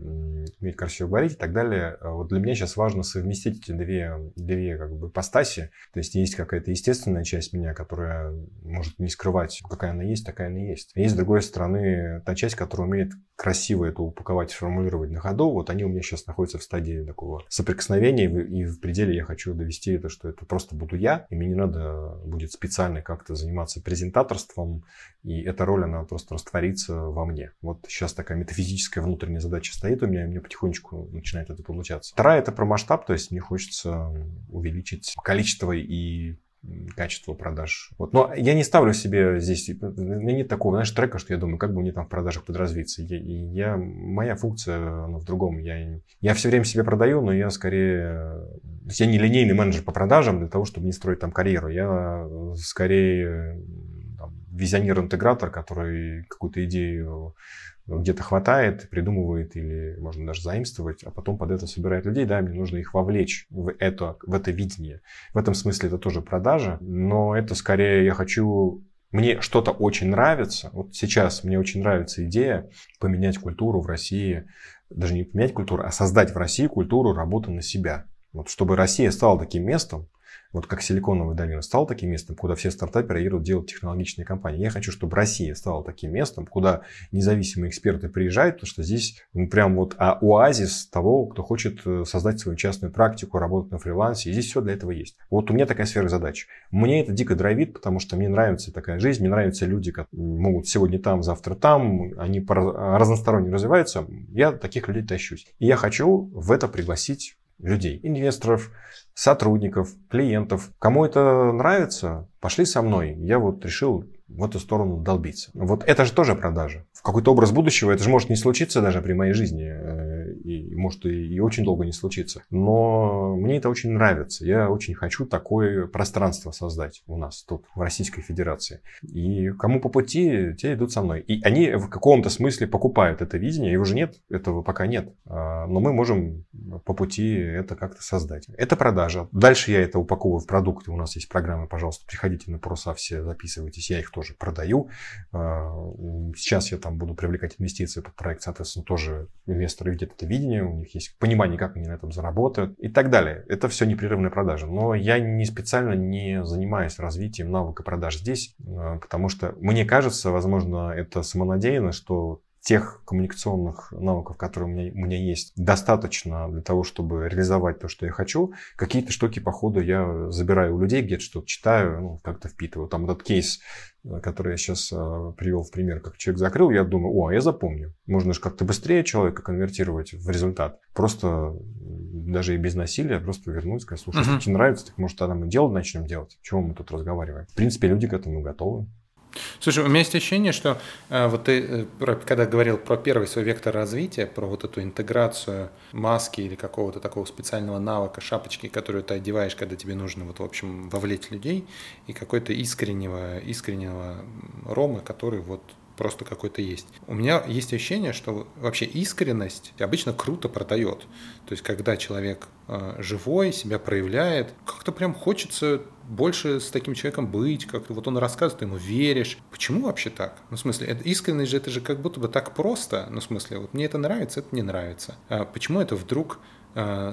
[SPEAKER 1] умеет красиво говорить и так далее. А вот для меня сейчас важно совместить эти две, две как бы постаси. То есть есть какая-то естественная часть меня, которая может не скрывать, какая она есть, такая она есть. есть, с другой стороны, та часть, которая умеет красиво это упаковать, сформулировать на ходу. Вот они у меня сейчас находятся в стадии такого соприкосновения, и в пределе я хочу довести это, что это просто буду я, и мне не надо будет специально как-то заниматься презентаторством, и эта роль, она просто растворится во мне. Вот сейчас такая метафизическая внутренняя задача стоит у меня, и мне потихонечку начинает это получаться. Вторая это про масштаб, то есть мне хочется увеличить количество и качество продаж. Вот. Но я не ставлю себе здесь, меня нет такого, знаешь, трека, что я думаю, как бы мне там в продажах подразвиться. Я, я, моя функция она в другом. Я, я все время себе продаю, но я скорее... Я не линейный менеджер по продажам для того, чтобы не строить там карьеру. Я скорее визионер-интегратор, который какую-то идею где-то хватает, придумывает или можно даже заимствовать, а потом под это собирает людей, да, мне нужно их вовлечь в это, в это видение. В этом смысле это тоже продажа, но это скорее я хочу мне что-то очень нравится. Вот сейчас мне очень нравится идея поменять культуру в России, даже не поменять культуру, а создать в России культуру работы на себя. Вот чтобы Россия стала таким местом, вот как Силиконовая долина стала таким местом, куда все стартаперы едут делать технологичные компании. Я хочу, чтобы Россия стала таким местом, куда независимые эксперты приезжают, потому что здесь ну, прям вот а, оазис того, кто хочет э, создать свою частную практику, работать на фрилансе. И здесь все для этого есть. Вот у меня такая сфера задач. Мне это дико драйвит, потому что мне нравится такая жизнь, мне нравятся люди, которые могут сегодня там, завтра там, они разносторонне развиваются. Я таких людей тащусь. И я хочу в это пригласить людей, инвесторов, сотрудников, клиентов. Кому это нравится, пошли со мной. Я вот решил в эту сторону долбиться. Вот это же тоже продажа. В какой-то образ будущего это же может не случиться даже при моей жизни. И может и, и очень долго не случиться. Но мне это очень нравится. Я очень хочу такое пространство создать у нас тут, в Российской Федерации. И кому по пути, те идут со мной. И они в каком-то смысле покупают это видение. Его же нет, этого пока нет. А, но мы можем по пути это как-то создать. Это продажа. Дальше я это упаковываю в продукты. У нас есть программы, пожалуйста, приходите на паруса все, записывайтесь. Я их тоже продаю. А, сейчас я там буду привлекать инвестиции под проект, соответственно, тоже инвесторы видят это видение, у них есть понимание, как они на этом заработают и так далее. Это все непрерывная продажа. Но я не специально не занимаюсь развитием навыка продаж здесь, а, потому что мне кажется, возможно, это самонадеянно, что тех коммуникационных навыков, которые у меня, у меня есть, достаточно для того, чтобы реализовать то, что я хочу. Какие-то штуки, по ходу, я забираю у людей, где-то что-то читаю, ну, как-то впитываю. Там этот кейс, э, который я сейчас э, привел в пример, как человек закрыл, я думаю, о, а я запомню. Можно же как-то быстрее человека конвертировать в результат. Просто даже и без насилия, просто вернуть, сказать, слушай, uh-huh. если тебе нравится, так может тогда мы дело начнем делать. Чего мы тут разговариваем? В принципе, люди к этому готовы.
[SPEAKER 2] Слушай, у меня есть ощущение, что э, вот ты, э, когда говорил про первый свой вектор развития, про вот эту интеграцию маски или какого-то такого специального навыка, шапочки, которую ты одеваешь, когда тебе нужно, вот, в общем, вовлечь людей, и какой-то искреннего, искреннего Ромы, который вот просто какой-то есть. У меня есть ощущение, что вообще искренность обычно круто продает. То есть, когда человек э, живой, себя проявляет, как-то прям хочется больше с таким человеком быть, как-то вот он рассказывает, ты ему веришь. Почему вообще так? Ну, в смысле, это, искренность же это же как будто бы так просто. Ну, в смысле, вот мне это нравится, это не нравится. А почему это вдруг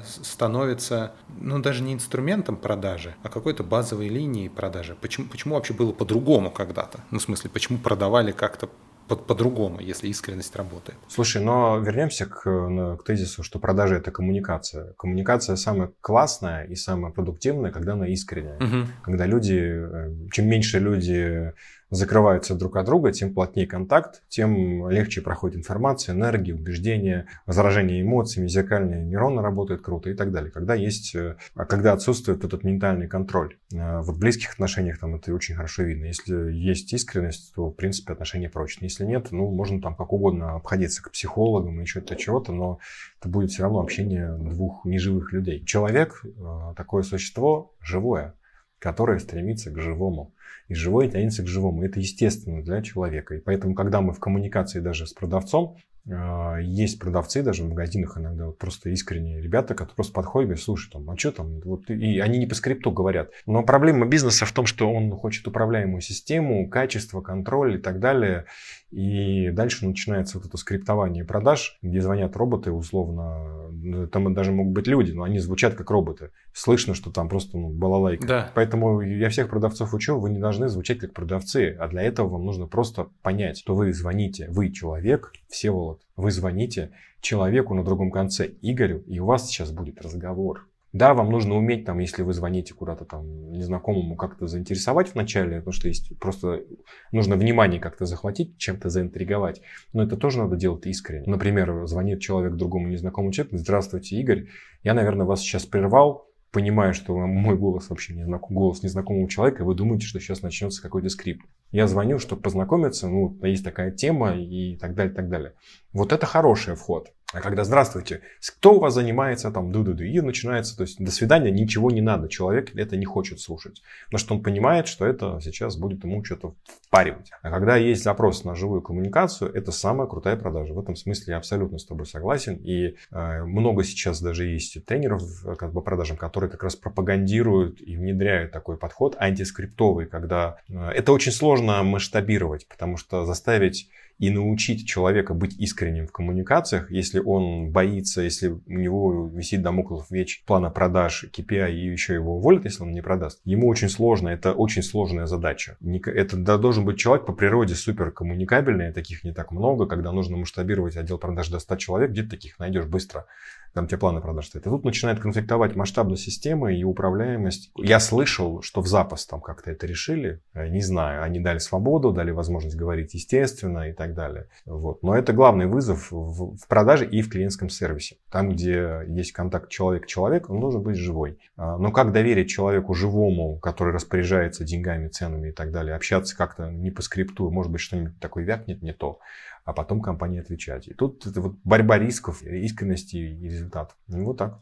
[SPEAKER 2] становится, ну, даже не инструментом продажи, а какой-то базовой линией продажи. Почему, почему вообще было по-другому когда-то? Ну, в смысле, почему продавали как-то по-другому, если искренность работает.
[SPEAKER 1] Слушай, но вернемся к, к тезису, что продажа это коммуникация. Коммуникация самая классная и самая продуктивная, когда она искренняя. Угу. Когда люди, э, чем меньше люди закрываются друг от друга, тем плотнее контакт, тем легче проходит информация, энергия, убеждения, возражение эмоциями, зеркальные нейроны работают круто и так далее. Когда есть, э, а когда отсутствует этот ментальный контроль. Э, в близких отношениях там это очень хорошо видно. Если есть искренность, то, в принципе, отношения прочные. Если нет, ну, можно там как угодно обходиться к психологам и еще-то чего-то, но это будет все равно общение двух неживых людей. Человек э, такое существо живое, которое стремится к живому. И живое тянется к живому. Это естественно для человека. И поэтому, когда мы в коммуникации даже с продавцом, А, есть продавцы даже в магазинах иногда вот просто искренние ребята, которые просто подходят и говорят, слушай, там, а что там? Вот, и они не по скрипту говорят. Но проблема бизнеса в том, что он хочет управляемую систему, качество, контроль и так далее. И дальше начинается вот это скриптование продаж, где звонят роботы условно. Там даже могут быть люди, но они звучат как роботы. Слышно, что там просто ну, балалайка.
[SPEAKER 2] Да.
[SPEAKER 1] Поэтому я всех продавцов учу, вы не должны звучать как продавцы. А для этого вам нужно просто понять, что вы звоните, вы человек, Всеволод, вы звоните человеку на другом конце, Игорю, и у вас сейчас будет разговор. Да, вам нужно уметь, там, если вы звоните куда-то там незнакомому, как-то заинтересовать вначале, потому что есть просто нужно внимание как-то захватить, чем-то заинтриговать. Но это тоже надо делать искренне. Например, звонит человек другому незнакомому человеку, здравствуйте, Игорь, я, наверное, вас сейчас прервал, понимаю, что мой голос вообще не знаком, голос незнакомого человека, и вы думаете, что сейчас начнется какой-то скрипт. Я звоню, чтобы познакомиться, ну, есть такая тема и так далее, так далее. Вот это хороший вход. А когда «Здравствуйте, кто у вас занимается?» там ду-ду-ду, и начинается, то есть до свидания, ничего не надо. Человек это не хочет слушать. Потому что он понимает, что это сейчас будет ему что-то впаривать. А когда есть запрос на живую коммуникацию, это самая крутая продажа. В этом смысле я абсолютно с тобой согласен. И э, много сейчас даже есть тренеров как бы продажам, которые как раз пропагандируют и внедряют такой подход антискриптовый, когда э, это очень сложно масштабировать, потому что заставить и научить человека быть искренним в коммуникациях, если он боится, если у него висит домоклов меч плана продаж KPI и еще его уволят, если он не продаст, ему очень сложно, это очень сложная задача. Это должен быть человек по природе супер коммуникабельный, таких не так много, когда нужно масштабировать отдел продаж до 100 человек, где ты таких найдешь быстро там те планы продаж стоят. И тут начинает конфликтовать масштабность системы и управляемость. Я слышал, что в запас там как-то это решили. Э, не знаю, они дали свободу, дали возможность говорить естественно и так далее. Вот. Но это главный вызов в, в продаже и в клиентском сервисе. Там, где есть контакт человек-человек, он должен быть живой. А, но как доверить человеку живому, который распоряжается деньгами, ценами и так далее, общаться как-то не по скрипту, может быть, что-нибудь такое вякнет не то а потом компании отвечать. И тут это вот борьба рисков, искренности и результат. Ну, вот так.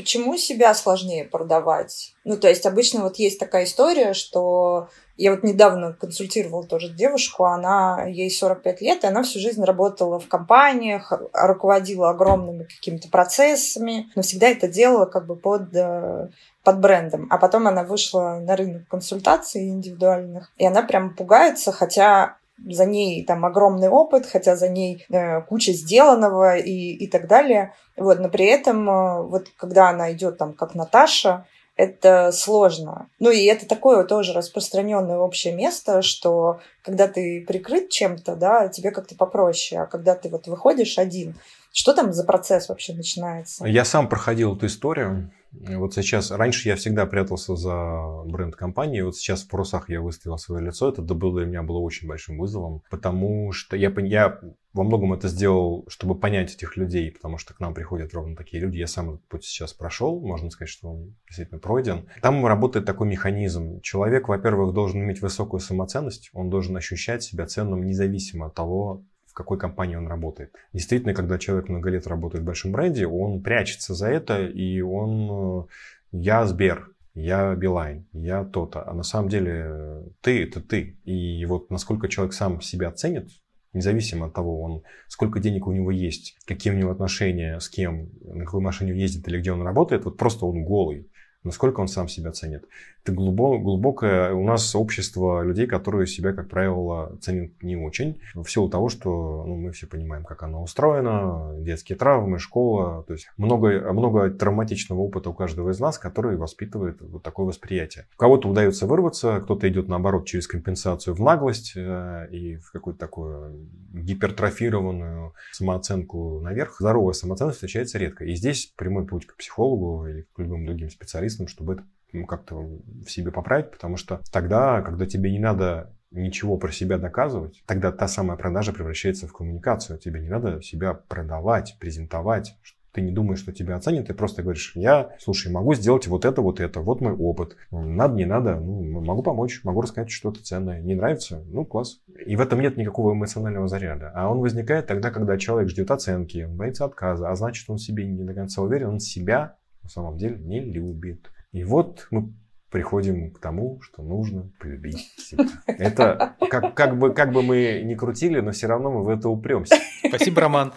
[SPEAKER 3] Почему себя сложнее продавать? Ну, то есть обычно вот есть такая история, что я вот недавно консультировала тоже девушку, она, ей 45 лет, и она всю жизнь работала в компаниях, руководила огромными какими-то процессами, но всегда это делала как бы под э, под брендом. А потом она вышла на рынок консультаций индивидуальных, и она прям пугается, хотя за ней там огромный опыт, хотя за ней э, куча сделанного и, и так далее. Вот, но при этом, э, вот когда она идет там как Наташа, это сложно. Ну и это такое тоже распространенное общее место, что когда ты прикрыт чем-то, да, тебе как-то попроще, а когда ты вот выходишь один, что там за процесс вообще начинается?
[SPEAKER 1] Я сам проходил эту историю. Вот сейчас, раньше я всегда прятался за бренд компании, вот сейчас в просах я выставил свое лицо, это было для меня было очень большим вызовом, потому что я, я во многом это сделал, чтобы понять этих людей, потому что к нам приходят ровно такие люди. Я сам этот путь сейчас прошел, можно сказать, что он действительно пройден. Там работает такой механизм. Человек, во-первых, должен иметь высокую самоценность, он должен ощущать себя ценным независимо от того, в какой компании он работает. Действительно, когда человек много лет работает в большом бренде, он прячется за это, и он... Э, я Сбер, я Билайн, я то-то. А на самом деле ты – это ты. И вот насколько человек сам себя ценит, независимо от того, он, сколько денег у него есть, какие у него отношения, с кем, на какой машине ездит или где он работает, вот просто он голый насколько он сам себя ценит. Это глубок, глубокое у нас общество людей, которые себя, как правило, ценят не очень, в силу того, что ну, мы все понимаем, как оно устроено, детские травмы, школа, то есть много, много травматичного опыта у каждого из нас, который воспитывает вот такое восприятие. У кого-то удается вырваться, кто-то идет наоборот через компенсацию в наглость э, и в какую-то такую гипертрофированную самооценку наверх. Здоровая самооценка встречается редко. И здесь прямой путь к психологу или к любым другим специалистам специалистом, чтобы это ну, как-то в себе поправить, потому что тогда, когда тебе не надо ничего про себя доказывать, тогда та самая продажа превращается в коммуникацию. Тебе не надо себя продавать, презентовать, ты не думаешь, что тебя оценят, ты просто говоришь, я, слушай, могу сделать вот это, вот это, вот мой опыт. Надо, не надо, ну, могу помочь, могу рассказать что-то ценное. Не нравится? Ну, класс. И в этом нет никакого эмоционального заряда. А он возникает тогда, когда человек ждет оценки, он боится отказа, а значит, он себе не до конца уверен, он себя на самом деле не любит. И вот мы приходим к тому, что нужно полюбить себя. Это как, как, бы, как бы мы ни крутили, но все равно мы в это упремся.
[SPEAKER 2] Спасибо, Роман.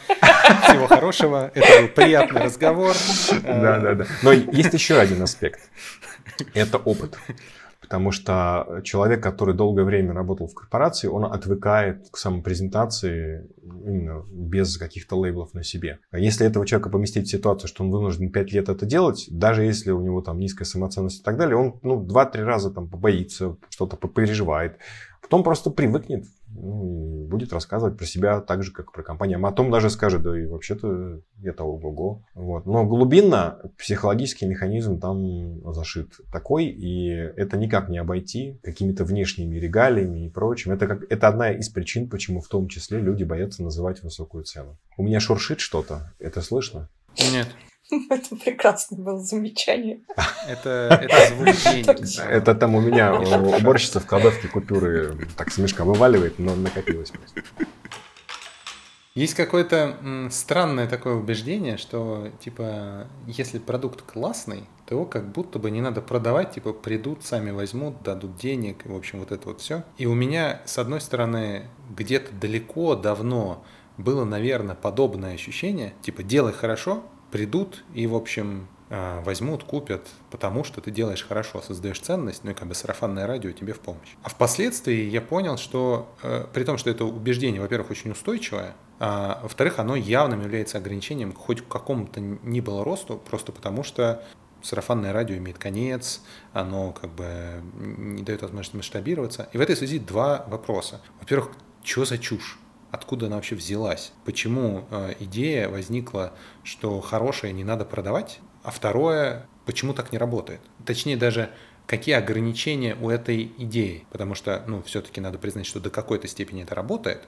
[SPEAKER 2] Всего хорошего. Это был приятный разговор.
[SPEAKER 1] Да, да, да. Но есть еще один аспект. Это опыт. Потому что человек, который долгое время работал в корпорации, он отвыкает к самопрезентации именно без каких-то лейблов на себе. Если этого человека поместить в ситуацию, что он вынужден 5 лет это делать, даже если у него там низкая самоценность и так далее, он ну, 2-3 раза там побоится, что-то переживает, потом просто привыкнет ну, будет рассказывать про себя так же, как про компанию. А потом даже скажет, да и вообще-то это ого-го. Вот. Но глубинно психологический механизм там зашит такой, и это никак не обойти какими-то внешними регалиями и прочим. Это, как, это одна из причин, почему в том числе люди боятся называть высокую цену. У меня шуршит что-то, это слышно?
[SPEAKER 2] Нет.
[SPEAKER 3] Это прекрасное было замечание.
[SPEAKER 2] Это, это звук денег.
[SPEAKER 1] Это там у меня уборщица в кладовке купюры так с мешка вываливает, но накопилось просто.
[SPEAKER 2] Есть какое-то странное такое убеждение, что, типа, если продукт классный, то его как будто бы не надо продавать, типа, придут, сами возьмут, дадут денег, в общем, вот это вот все. И у меня, с одной стороны, где-то далеко, давно было, наверное, подобное ощущение, типа, делай хорошо, придут и, в общем, а, возьмут, купят, потому что ты делаешь хорошо, создаешь ценность, ну и как бы сарафанное радио тебе в помощь. А впоследствии я понял, что э, при том, что это убеждение, во-первых, очень устойчивое, а во-вторых, оно явным является ограничением хоть какому-то ни было росту, просто потому что сарафанное радио имеет конец, оно как бы не дает возможности масштабироваться. И в этой связи два вопроса. Во-первых, что за чушь? Откуда она вообще взялась, почему э, идея возникла, что хорошее не надо продавать, а второе, почему так не работает. Точнее даже, какие ограничения у этой идеи, потому что, ну, все-таки надо признать, что до какой-то степени это работает,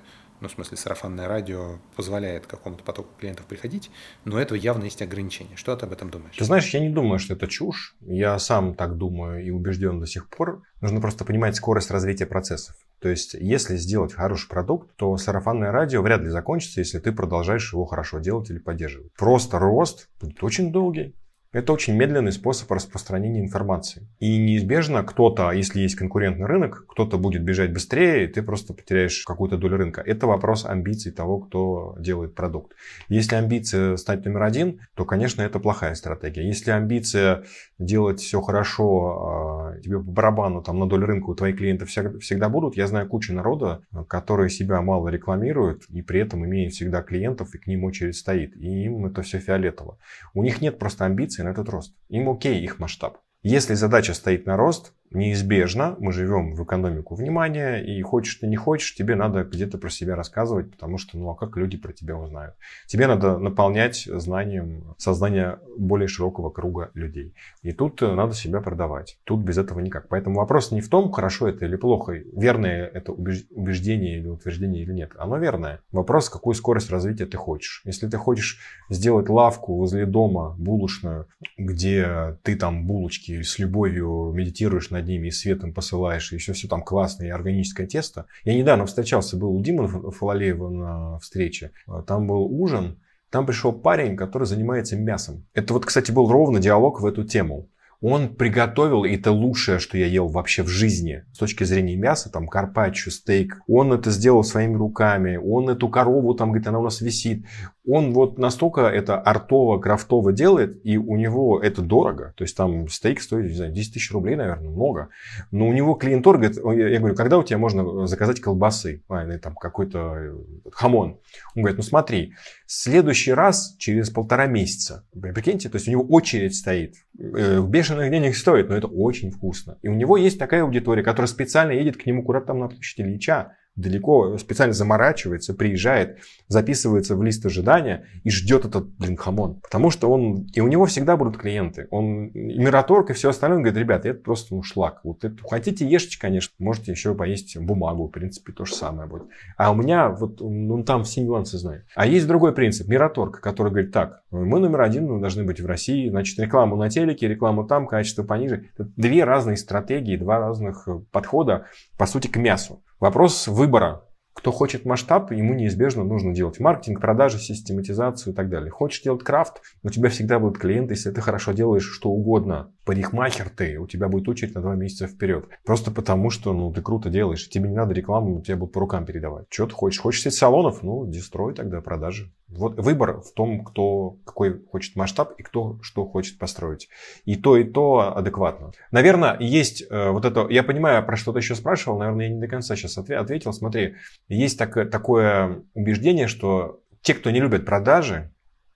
[SPEAKER 2] ну, в смысле, сарафанное радио позволяет какому-то потоку клиентов приходить, но этого явно есть ограничения. Что ты об этом думаешь?
[SPEAKER 1] Ты знаешь, я не думаю, что это чушь. Я сам так думаю и убежден до сих пор. Нужно просто понимать скорость развития процессов. То есть, если сделать хороший продукт, то сарафанное радио вряд ли закончится, если ты продолжаешь его хорошо делать или поддерживать. Просто рост будет очень долгий. Это очень медленный способ распространения информации. И неизбежно кто-то, если есть конкурентный рынок, кто-то будет бежать быстрее, и ты просто потеряешь какую-то долю рынка. Это вопрос амбиций того, кто делает продукт. Если амбиция стать номер один, то, конечно, это плохая стратегия. Если амбиция делать все хорошо, а, тебе по барабану там на долю рынка у твоих клиентов всегда, будут. Я знаю кучу народа, которые себя мало рекламируют и при этом имеют всегда клиентов, и к ним очередь стоит. И им это все фиолетово. У них нет просто амбиций этот рост. Им окей их масштаб. Если задача стоит на рост, неизбежно мы живем в экономику внимания, и хочешь ты не хочешь, тебе надо где-то про себя рассказывать, потому что, ну а как люди про тебя узнают? Тебе надо наполнять знанием сознание более широкого круга людей. И тут э, надо себя продавать. Тут без этого никак. Поэтому вопрос не в том, хорошо это или плохо, верное это убеждение или утверждение или нет. Оно верное. Вопрос, какую скорость развития ты хочешь. Если ты хочешь сделать лавку возле дома, булочную, где ты там булочки с любовью медитируешь над ними и светом посылаешь, и еще все там классное и органическое тесто. Я недавно встречался, был у Димы Фалалеева на встрече. Там был ужин, там пришел парень, который занимается мясом. Это вот, кстати, был ровно диалог в эту тему. Он приготовил, и это лучшее, что я ел вообще в жизни. С точки зрения мяса, там, карпаччо, стейк. Он это сделал своими руками. Он эту корову, там, говорит, она у нас висит он вот настолько это артово, крафтово делает, и у него это дорого. То есть там стейк стоит, не знаю, 10 тысяч рублей, наверное, много. Но у него клиентор говорит, я говорю, когда у тебя можно заказать колбасы, а, или там какой-то э, хамон? Он говорит, ну смотри, следующий раз через полтора месяца. Прикиньте, то есть у него очередь стоит. Э, в бешеных денег стоит, но это очень вкусно. И у него есть такая аудитория, которая специально едет к нему куда-то там на площадь Ильича, далеко, специально заморачивается, приезжает, записывается в лист ожидания и ждет этот, блин, хамон. Потому что он, и у него всегда будут клиенты. Он, и Мираторг, и все остальное, он говорит, ребята, это просто ну, шлак. Вот это, хотите, ешьте, конечно, можете еще поесть бумагу, в принципе, то же самое будет. А у меня, вот, ну, там все нюансы знает. А есть другой принцип, Мираторг, который говорит, так, мы номер один, мы должны быть в России, значит, рекламу на телеке, рекламу там, качество пониже. Это две разные стратегии, два разных подхода, по сути, к мясу. Вопрос выбора. Кто хочет масштаб, ему неизбежно нужно делать маркетинг, продажи, систематизацию и так далее. Хочешь делать крафт, у тебя всегда будут клиенты, если ты хорошо делаешь что угодно. Парикмахер ты, у тебя будет очередь на два месяца вперед. Просто потому, что ну, ты круто делаешь, тебе не надо рекламу, тебе будут по рукам передавать. Что ты хочешь? Хочешь сеть салонов? Ну, дестрой тогда продажи. Вот выбор в том, кто какой хочет масштаб и кто что хочет построить. И то, и то адекватно. Наверное, есть э, вот это... Я понимаю, про что ты еще спрашивал, наверное, я не до конца сейчас ответил. Смотри, есть так, такое убеждение, что те, кто не любят продажи,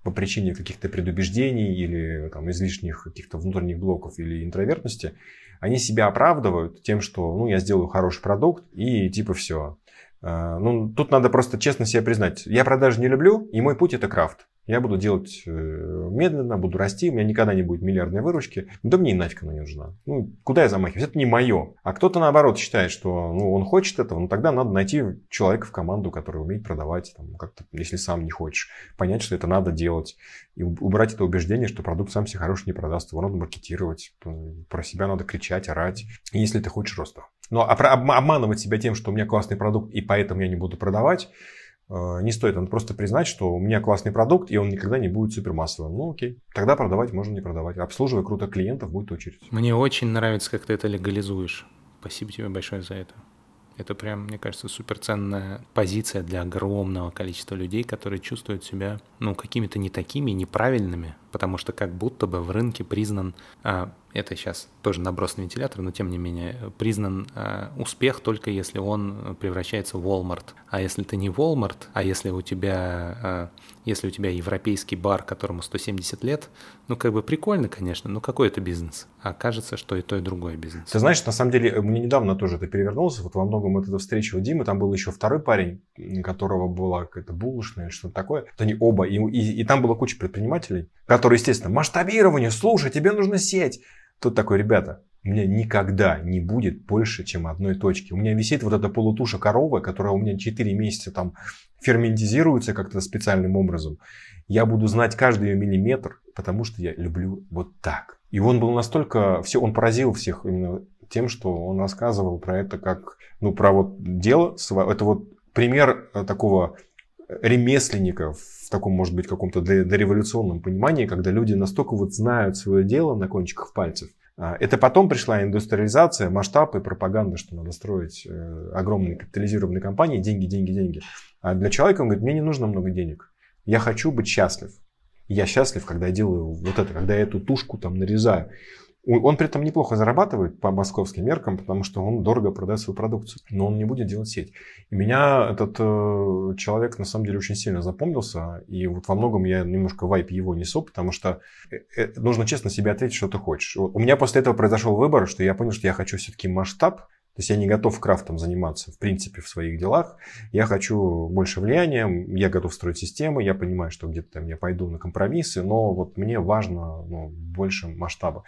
[SPEAKER 1] по причине каких-то предубеждений или там, излишних каких-то внутренних блоков или интровертности, они себя оправдывают тем, что ну, я сделаю хороший продукт и типа все. Э, ну, тут надо просто честно себе признать. Я продажи не люблю, и мой путь это крафт. Я буду делать э, медленно, буду расти, у меня никогда не будет миллиардной выручки. Да мне и нафиг она не нужна. Ну, куда я замахиваюсь? Это не мое. А кто-то наоборот считает, что ну, он хочет этого, ну тогда надо найти человека в команду, который умеет продавать, там, как-то, если сам не хочешь. Понять, что это надо делать. И убрать это убеждение, что продукт сам себе хороший не продаст. Его надо маркетировать. Про себя надо кричать, орать. Если ты хочешь роста. Но обманывать себя тем, что у меня классный продукт, и поэтому я не буду продавать, не стоит, надо просто признать, что у меня классный продукт, и он никогда не будет супермассовым. Ну окей, тогда продавать можно не продавать. Обслуживая круто клиентов, будет очередь.
[SPEAKER 2] Мне очень нравится, как ты это легализуешь. Спасибо тебе большое за это. Это прям, мне кажется, суперценная позиция для огромного количества людей, которые чувствуют себя, ну, какими-то не такими, неправильными, потому что как будто бы в рынке признан, а, это сейчас тоже наброс на вентилятор, но тем не менее, признан а, успех только если он превращается в Walmart. А если ты не Walmart, а если у тебя, а, если у тебя европейский бар, которому 170 лет, ну как бы прикольно, конечно, но какой это бизнес? А кажется, что и то, и другое бизнес.
[SPEAKER 1] Ты знаешь, на самом деле, мне недавно тоже это перевернулся, вот во многом эта встреча у Димы, там был еще второй парень, у которого была какая-то булочная или что-то такое, вот они оба, и, и, и там была куча предпринимателей, который, естественно, масштабирование, слушай, тебе нужна сеть. Тут такой, ребята, у меня никогда не будет больше, чем одной точки. У меня висит вот эта полутуша коровы, которая у меня 4 месяца там ферментизируется как-то специальным образом. Я буду знать каждый ее миллиметр, потому что я люблю вот так. И он был настолько, все, он поразил всех именно тем, что он рассказывал про это как, ну, про вот дело, это вот пример э, такого ремесленника в таком, может быть, каком-то дореволюционном понимании, когда люди настолько вот знают свое дело на кончиках пальцев. А, это потом пришла индустриализация, масштаб и пропаганда, что надо строить э, огромные капитализированные компании, деньги, деньги, деньги. А для человека, он говорит, мне не нужно много денег. Я хочу быть счастлив. Я счастлив, когда я делаю вот это, когда я эту тушку там нарезаю. Он при этом неплохо зарабатывает по московским меркам, потому что он дорого продает свою продукцию, но он не будет делать сеть. И меня этот э, человек на самом деле очень сильно запомнился, и вот во многом я немножко вайп его несу, потому что э, э, нужно честно себе ответить, что ты хочешь. У меня после этого произошел выбор, что я понял, что я хочу все-таки масштаб, то есть я не готов крафтом заниматься, в принципе, в своих делах. Я хочу больше влияния, я готов строить системы, я понимаю, что где-то там я пойду на компромиссы, но вот мне важно ну, больше масштаба.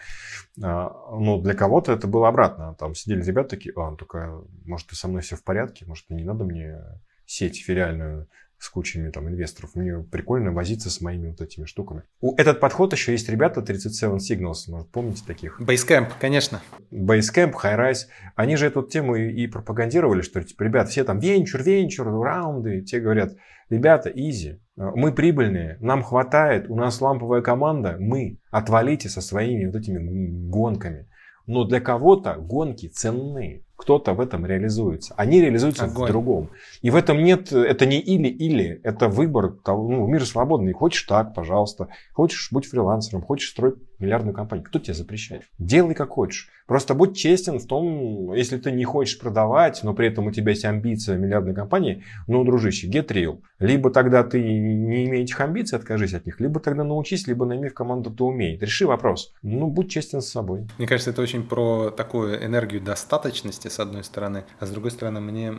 [SPEAKER 1] А, но для кого-то это было обратно. Там сидели ребята такие, а, только, может, и со мной все в порядке, может, не надо мне сеть филиальную с кучами там инвесторов. Мне прикольно возиться с моими вот этими штуками. У этот подход еще есть ребята 37 Signals, может, помните таких?
[SPEAKER 2] Basecamp, конечно.
[SPEAKER 1] Basecamp, Highrise. Они же эту тему и, и пропагандировали, что типа, ребят, все там венчур, венчур, раунды. Те говорят, ребята, изи, мы прибыльные, нам хватает, у нас ламповая команда, мы, отвалите со своими вот этими гонками. Но для кого-то гонки ценны кто-то в этом реализуется. Они реализуются Огонь. в другом. И в этом нет, это не или-или, это выбор, ну, мир свободный. Хочешь так, пожалуйста. Хочешь быть фрилансером, хочешь строить миллиардную компанию. Кто тебе запрещает? Делай как хочешь. Просто будь честен в том, если ты не хочешь продавать, но при этом у тебя есть амбиция миллиардной компании, ну, дружище, get real. Либо тогда ты не имеешь этих амбиций, откажись от них, либо тогда научись, либо найми в команду, кто умеет. Реши вопрос. Ну, будь честен с собой.
[SPEAKER 2] Мне кажется, это очень про такую энергию достаточности, с одной стороны, а с другой стороны, мне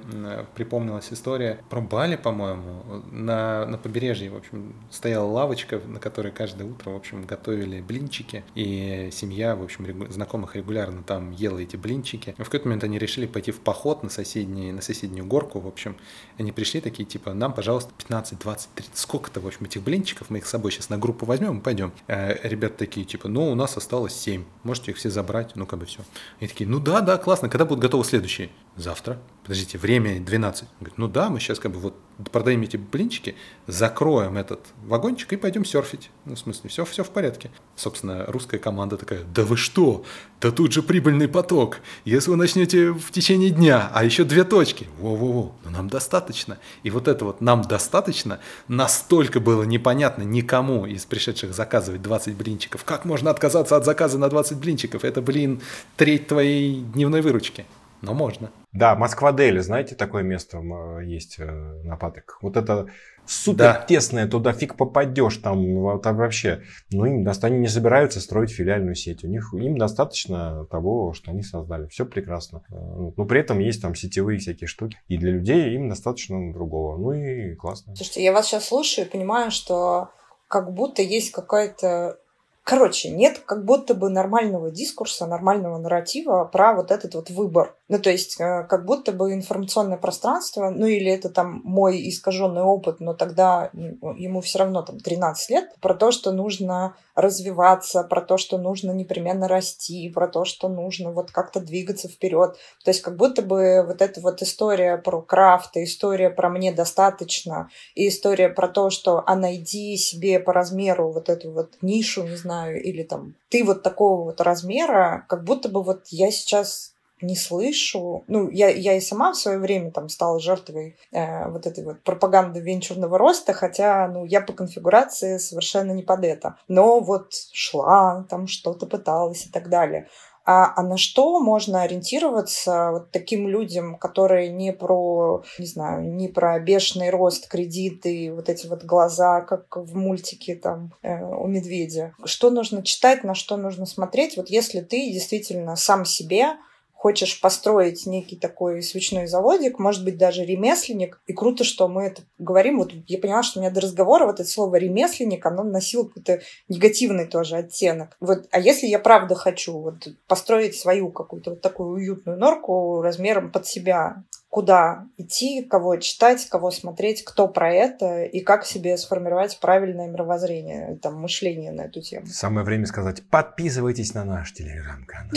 [SPEAKER 2] припомнилась история про Бали, по-моему, на, на побережье, в общем, стояла лавочка, на которой каждое утро, в общем, готовили блинчики, и семья, в общем, регу- знакомых регулярно там ела эти блинчики. В какой-то момент они решили пойти в поход на, соседний, на соседнюю горку, в общем, они пришли такие, типа, нам, пожалуйста, 15, 20, 30, сколько-то, в общем, этих блинчиков, мы их с собой сейчас на группу возьмем и пойдем. А ребята такие, типа, ну, у нас осталось 7, можете их все забрать, ну, как бы все. Они такие, ну да, да, классно, когда будут готовы следующие? завтра. Подождите, время 12. Он говорит, ну да, мы сейчас как бы вот продаем эти блинчики, закроем этот вагончик и пойдем серфить. Ну, в смысле, все, все в порядке. Собственно, русская команда такая, да вы что? Да тут же прибыльный поток. Если вы начнете в течение дня, а еще две точки, во-во-во, ну нам достаточно. И вот это вот нам достаточно настолько было непонятно никому из пришедших заказывать 20 блинчиков. Как можно отказаться от заказа на 20 блинчиков? Это, блин, треть твоей дневной выручки но можно.
[SPEAKER 1] Да, Москва-Дели, знаете, такое место есть э, на Патек. Вот это супер да. тесное, туда фиг попадешь, там, там вообще. Ну, им, они не собираются строить филиальную сеть. У них, им достаточно того, что они создали. Все прекрасно. Э, но при этом есть там сетевые всякие штуки. И для людей им достаточно другого. Ну и классно.
[SPEAKER 3] Слушайте, я вас сейчас слушаю и понимаю, что как будто есть какая-то Короче, нет как будто бы нормального дискурса, нормального нарратива про вот этот вот выбор. Ну, то есть, э, как будто бы информационное пространство, ну, или это там мой искаженный опыт, но тогда ему все равно там 13 лет, про то, что нужно развиваться, про то, что нужно непременно расти, про то, что нужно вот как-то двигаться вперед. То есть, как будто бы вот эта вот история про крафт, история про мне достаточно, и история про то, что а найди себе по размеру вот эту вот нишу, не знаю, знаю, или там ты вот такого вот размера, как будто бы вот я сейчас не слышу. Ну, я, я и сама в свое время там стала жертвой э, вот этой вот пропаганды венчурного роста, хотя, ну, я по конфигурации совершенно не под это. Но вот шла, там что-то пыталась и так далее. А, а на что можно ориентироваться вот таким людям, которые не про, не знаю, не про бешеный рост, кредиты, вот эти вот глаза, как в мультике там э, у медведя. Что нужно читать, на что нужно смотреть, вот если ты действительно сам себе хочешь построить некий такой свечной заводик, может быть, даже ремесленник. И круто, что мы это говорим. Вот я поняла, что у меня до разговора вот это слово ремесленник, оно носило какой-то негативный тоже оттенок. Вот, а если я правда хочу вот построить свою какую-то вот такую уютную норку размером под себя, куда идти, кого читать, кого смотреть, кто про это и как себе сформировать правильное мировоззрение, там, мышление на эту тему.
[SPEAKER 1] Самое время сказать, подписывайтесь на наш телеграм-канал.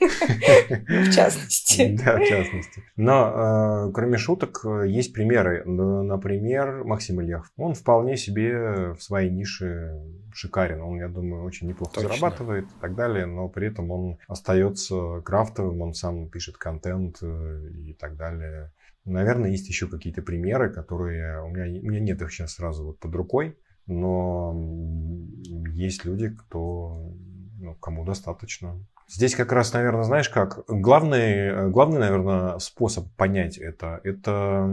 [SPEAKER 3] В частности.
[SPEAKER 1] Да, в частности. Но, э, кроме шуток, есть примеры. Например, Максим Ильяв. Он вполне себе в своей нише шикарен. Он, я думаю, очень неплохо Точно. зарабатывает и так далее, но при этом он остается крафтовым, он сам пишет контент э, и так далее. Наверное, есть еще какие-то примеры, которые у меня, у меня нет их сейчас сразу вот под рукой, но есть люди, кто, ну, кому достаточно. Здесь как раз, наверное, знаешь как, главный, главный, наверное, способ понять это, это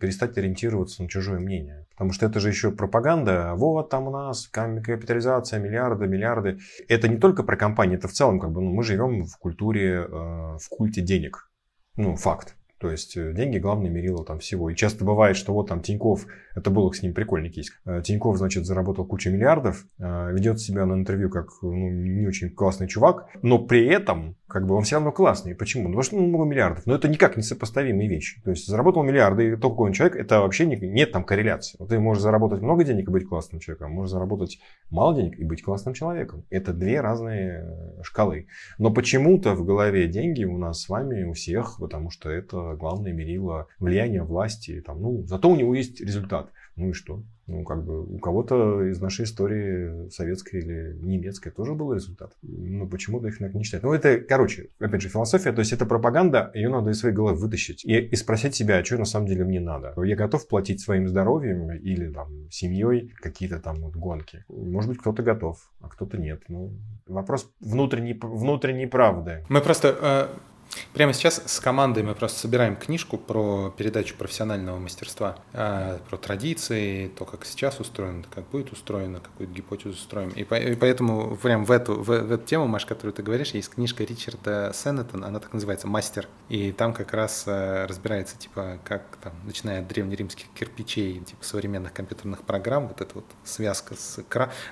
[SPEAKER 1] перестать ориентироваться на чужое мнение. Потому что это же еще пропаганда. Вот там у нас капитализация, миллиарды, миллиарды. Это не только про компании, это в целом как бы ну, мы живем в культуре, э, в культе денег. Ну, факт. То есть э, деньги главное мерило там всего. И часто бывает, что вот там Тиньков, это было с ним прикольный кейс. Э, Тиньков, значит, заработал кучу миллиардов, ведет себя на интервью как ну, не очень классный чувак, но при этом как бы он все равно классный. Почему? Ну, потому что ну, много миллиардов. Но это никак не сопоставимые вещи. То есть заработал миллиарды, и только он человек, это вообще не, нет там корреляции. Вот ты можешь заработать много денег и быть классным человеком, можешь заработать мало денег и быть классным человеком. Это две разные э, шкалы. Но почему-то в голове деньги у нас с вами, у всех, потому что это главное мерило влияния власти. Там, ну, зато у него есть результат. Ну и что? Ну, как бы у кого-то из нашей истории советской или немецкой тоже был результат. Ну, почему-то их не считать. Ну, это, короче, опять же, философия, то есть это пропаганда, ее надо из своей головы вытащить и, и спросить себя, а что на самом деле мне надо. Я готов платить своим здоровьем или там семьей какие-то там вот гонки. Может быть, кто-то готов, а кто-то нет. Ну, вопрос внутренней, внутренней правды.
[SPEAKER 2] Мы просто э, Прямо сейчас с командой мы просто собираем книжку про передачу профессионального мастерства, а, про традиции, то, как сейчас устроено, как будет устроено, какую-то гипотезу строим. И, по, и поэтому прям в эту, в, в эту тему, Маш, которую ты говоришь, есть книжка Ричарда Сеннетона, она так называется «Мастер». И там как раз а, разбирается, типа, как там, начиная от древнеримских кирпичей, типа современных компьютерных программ, вот эта вот связка с...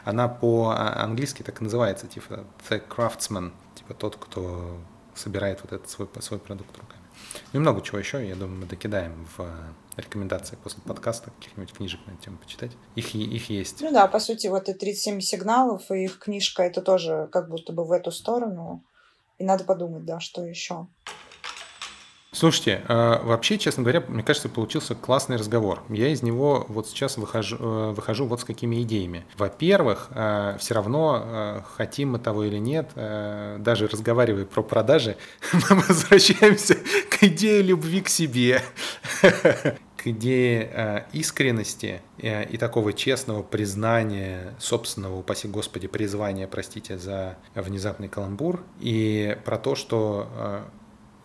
[SPEAKER 2] Она по-английски так и называется, типа «The Craftsman», типа тот, кто собирает вот этот свой, свой продукт руками. Ну и много чего еще, я думаю, мы докидаем в рекомендации после подкаста каких-нибудь книжек на эту тему почитать. Их, их есть.
[SPEAKER 3] Ну да, по сути, вот и 37 сигналов, и их книжка, это тоже как будто бы в эту сторону. И надо подумать, да, что еще.
[SPEAKER 2] Слушайте, а, вообще, честно говоря, мне кажется, получился классный разговор. Я из него вот сейчас выхожу, э, выхожу вот с какими идеями. Во-первых, а, все равно, хотим мы того или нет, даже разговаривая про продажи, мы возвращаемся к идее любви к себе к идее искренности и такого честного признания собственного, упаси Господи, призвания, простите за внезапный каламбур, и про то, что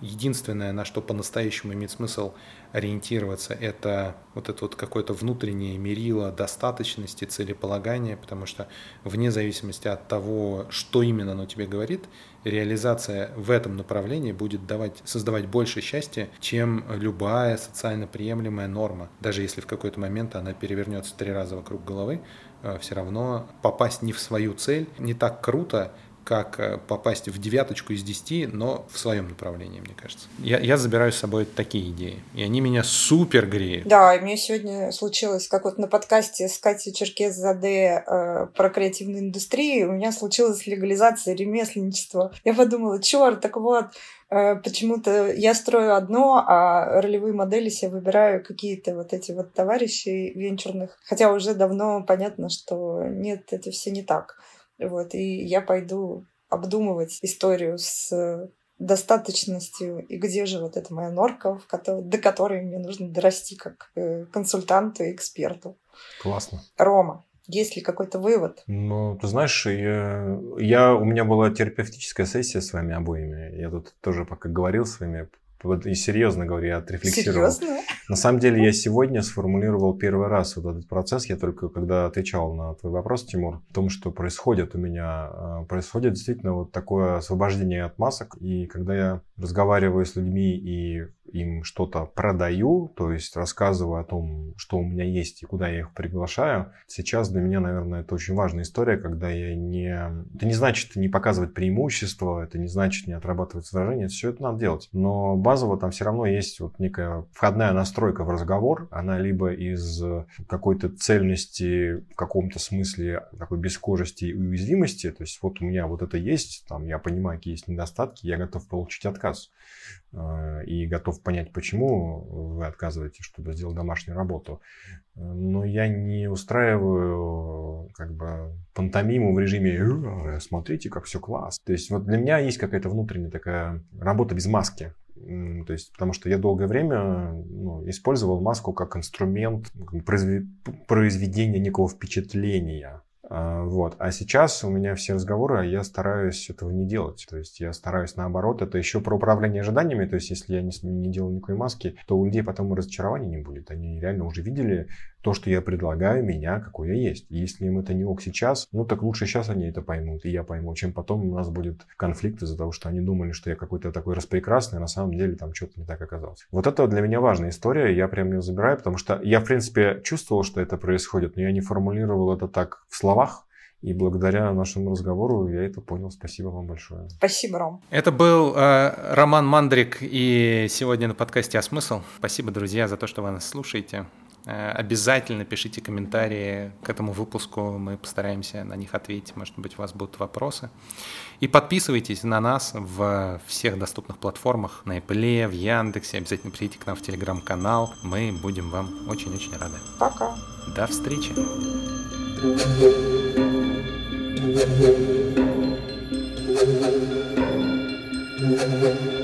[SPEAKER 2] единственное, на что по-настоящему имеет смысл ориентироваться, это вот это вот какое-то внутреннее мерило достаточности, целеполагания, потому что вне зависимости от того, что именно оно тебе говорит, реализация в этом направлении будет давать, создавать больше счастья, чем любая социально приемлемая норма. Даже если в какой-то момент она перевернется три раза вокруг головы, э, все равно попасть не в свою цель не так круто, как э, попасть в девяточку из десяти, но в своем направлении, мне кажется. Я, я забираю с собой такие идеи, и они меня супер греют.
[SPEAKER 3] Да, и мне сегодня случилось, как вот на подкасте с Катей Черкес-Заде э, про креативную индустрию, у меня случилась легализация ремесленничества. Я подумала, черт, так вот, э, почему-то я строю одно, а ролевые модели себе выбираю какие-то вот эти вот товарищи венчурных. Хотя уже давно понятно, что нет, это все не так. Вот, и я пойду обдумывать историю с достаточностью и где же вот эта моя норка, до которой мне нужно дорасти как э, консультанту и эксперту.
[SPEAKER 1] Классно.
[SPEAKER 3] Рома, есть ли какой-то вывод?
[SPEAKER 1] Ну, ты знаешь, я, я, у меня была терапевтическая сессия с вами обоими. Я тут тоже пока говорил с вами и серьезно говорю, я отрефлексировал.
[SPEAKER 3] Серьезно?
[SPEAKER 1] На самом деле я сегодня сформулировал первый раз вот этот процесс. Я только когда отвечал на твой вопрос, Тимур, о том, что происходит у меня, э, происходит действительно вот такое освобождение от масок. И когда я разговариваю с людьми и им что-то продаю, то есть рассказываю о том, что у меня есть и куда я их приглашаю. Сейчас для меня, наверное, это очень важная история, когда я не... Это не значит не показывать преимущества, это не значит не отрабатывать возражения, все это надо делать. Но базово там все равно есть вот некая входная настройка в разговор, она либо из какой-то цельности в каком-то смысле такой бескожести и уязвимости, то есть вот у меня вот это есть, там я понимаю, какие есть недостатки, я готов получить отказ. Э, и готов понять, почему вы отказываете, чтобы сделать домашнюю работу. Но я не устраиваю как бы пантомиму в режиме «Э, «смотрите, как все класс». То есть вот для меня есть какая-то внутренняя такая работа без маски. То есть, потому что я долгое время ну, использовал маску как инструмент произведения некого впечатления. А, вот. А сейчас у меня все разговоры, а я стараюсь этого не делать. То есть я стараюсь наоборот, это еще про управление ожиданиями. То есть если я не, не делаю никакой маски, то у людей потом разочарования не будет. Они реально уже видели то, что я предлагаю, меня, какой я есть. И если им это не ок сейчас, ну так лучше сейчас они это поймут, и я пойму, чем потом у нас будет конфликт из-за того, что они думали, что я какой-то такой распрекрасный, а на самом деле там что-то не так оказалось. Вот это для меня важная история, я прям ее забираю, потому что я, в принципе, чувствовал, что это происходит, но я не формулировал это так в словах, и благодаря нашему разговору я это понял. Спасибо вам большое.
[SPEAKER 3] Спасибо, Ром.
[SPEAKER 2] Это был э, Роман Мандрик и сегодня на подкасте «А смысл?». Спасибо, друзья, за то, что вы нас слушаете. Э, обязательно пишите комментарии к этому выпуску, мы постараемся на них ответить, может быть, у вас будут вопросы. И подписывайтесь на нас в всех доступных платформах, на Apple, в Яндексе, обязательно придите к нам в Телеграм-канал, мы будем вам очень-очень рады.
[SPEAKER 3] Пока.
[SPEAKER 2] До встречи.
[SPEAKER 3] Thank you.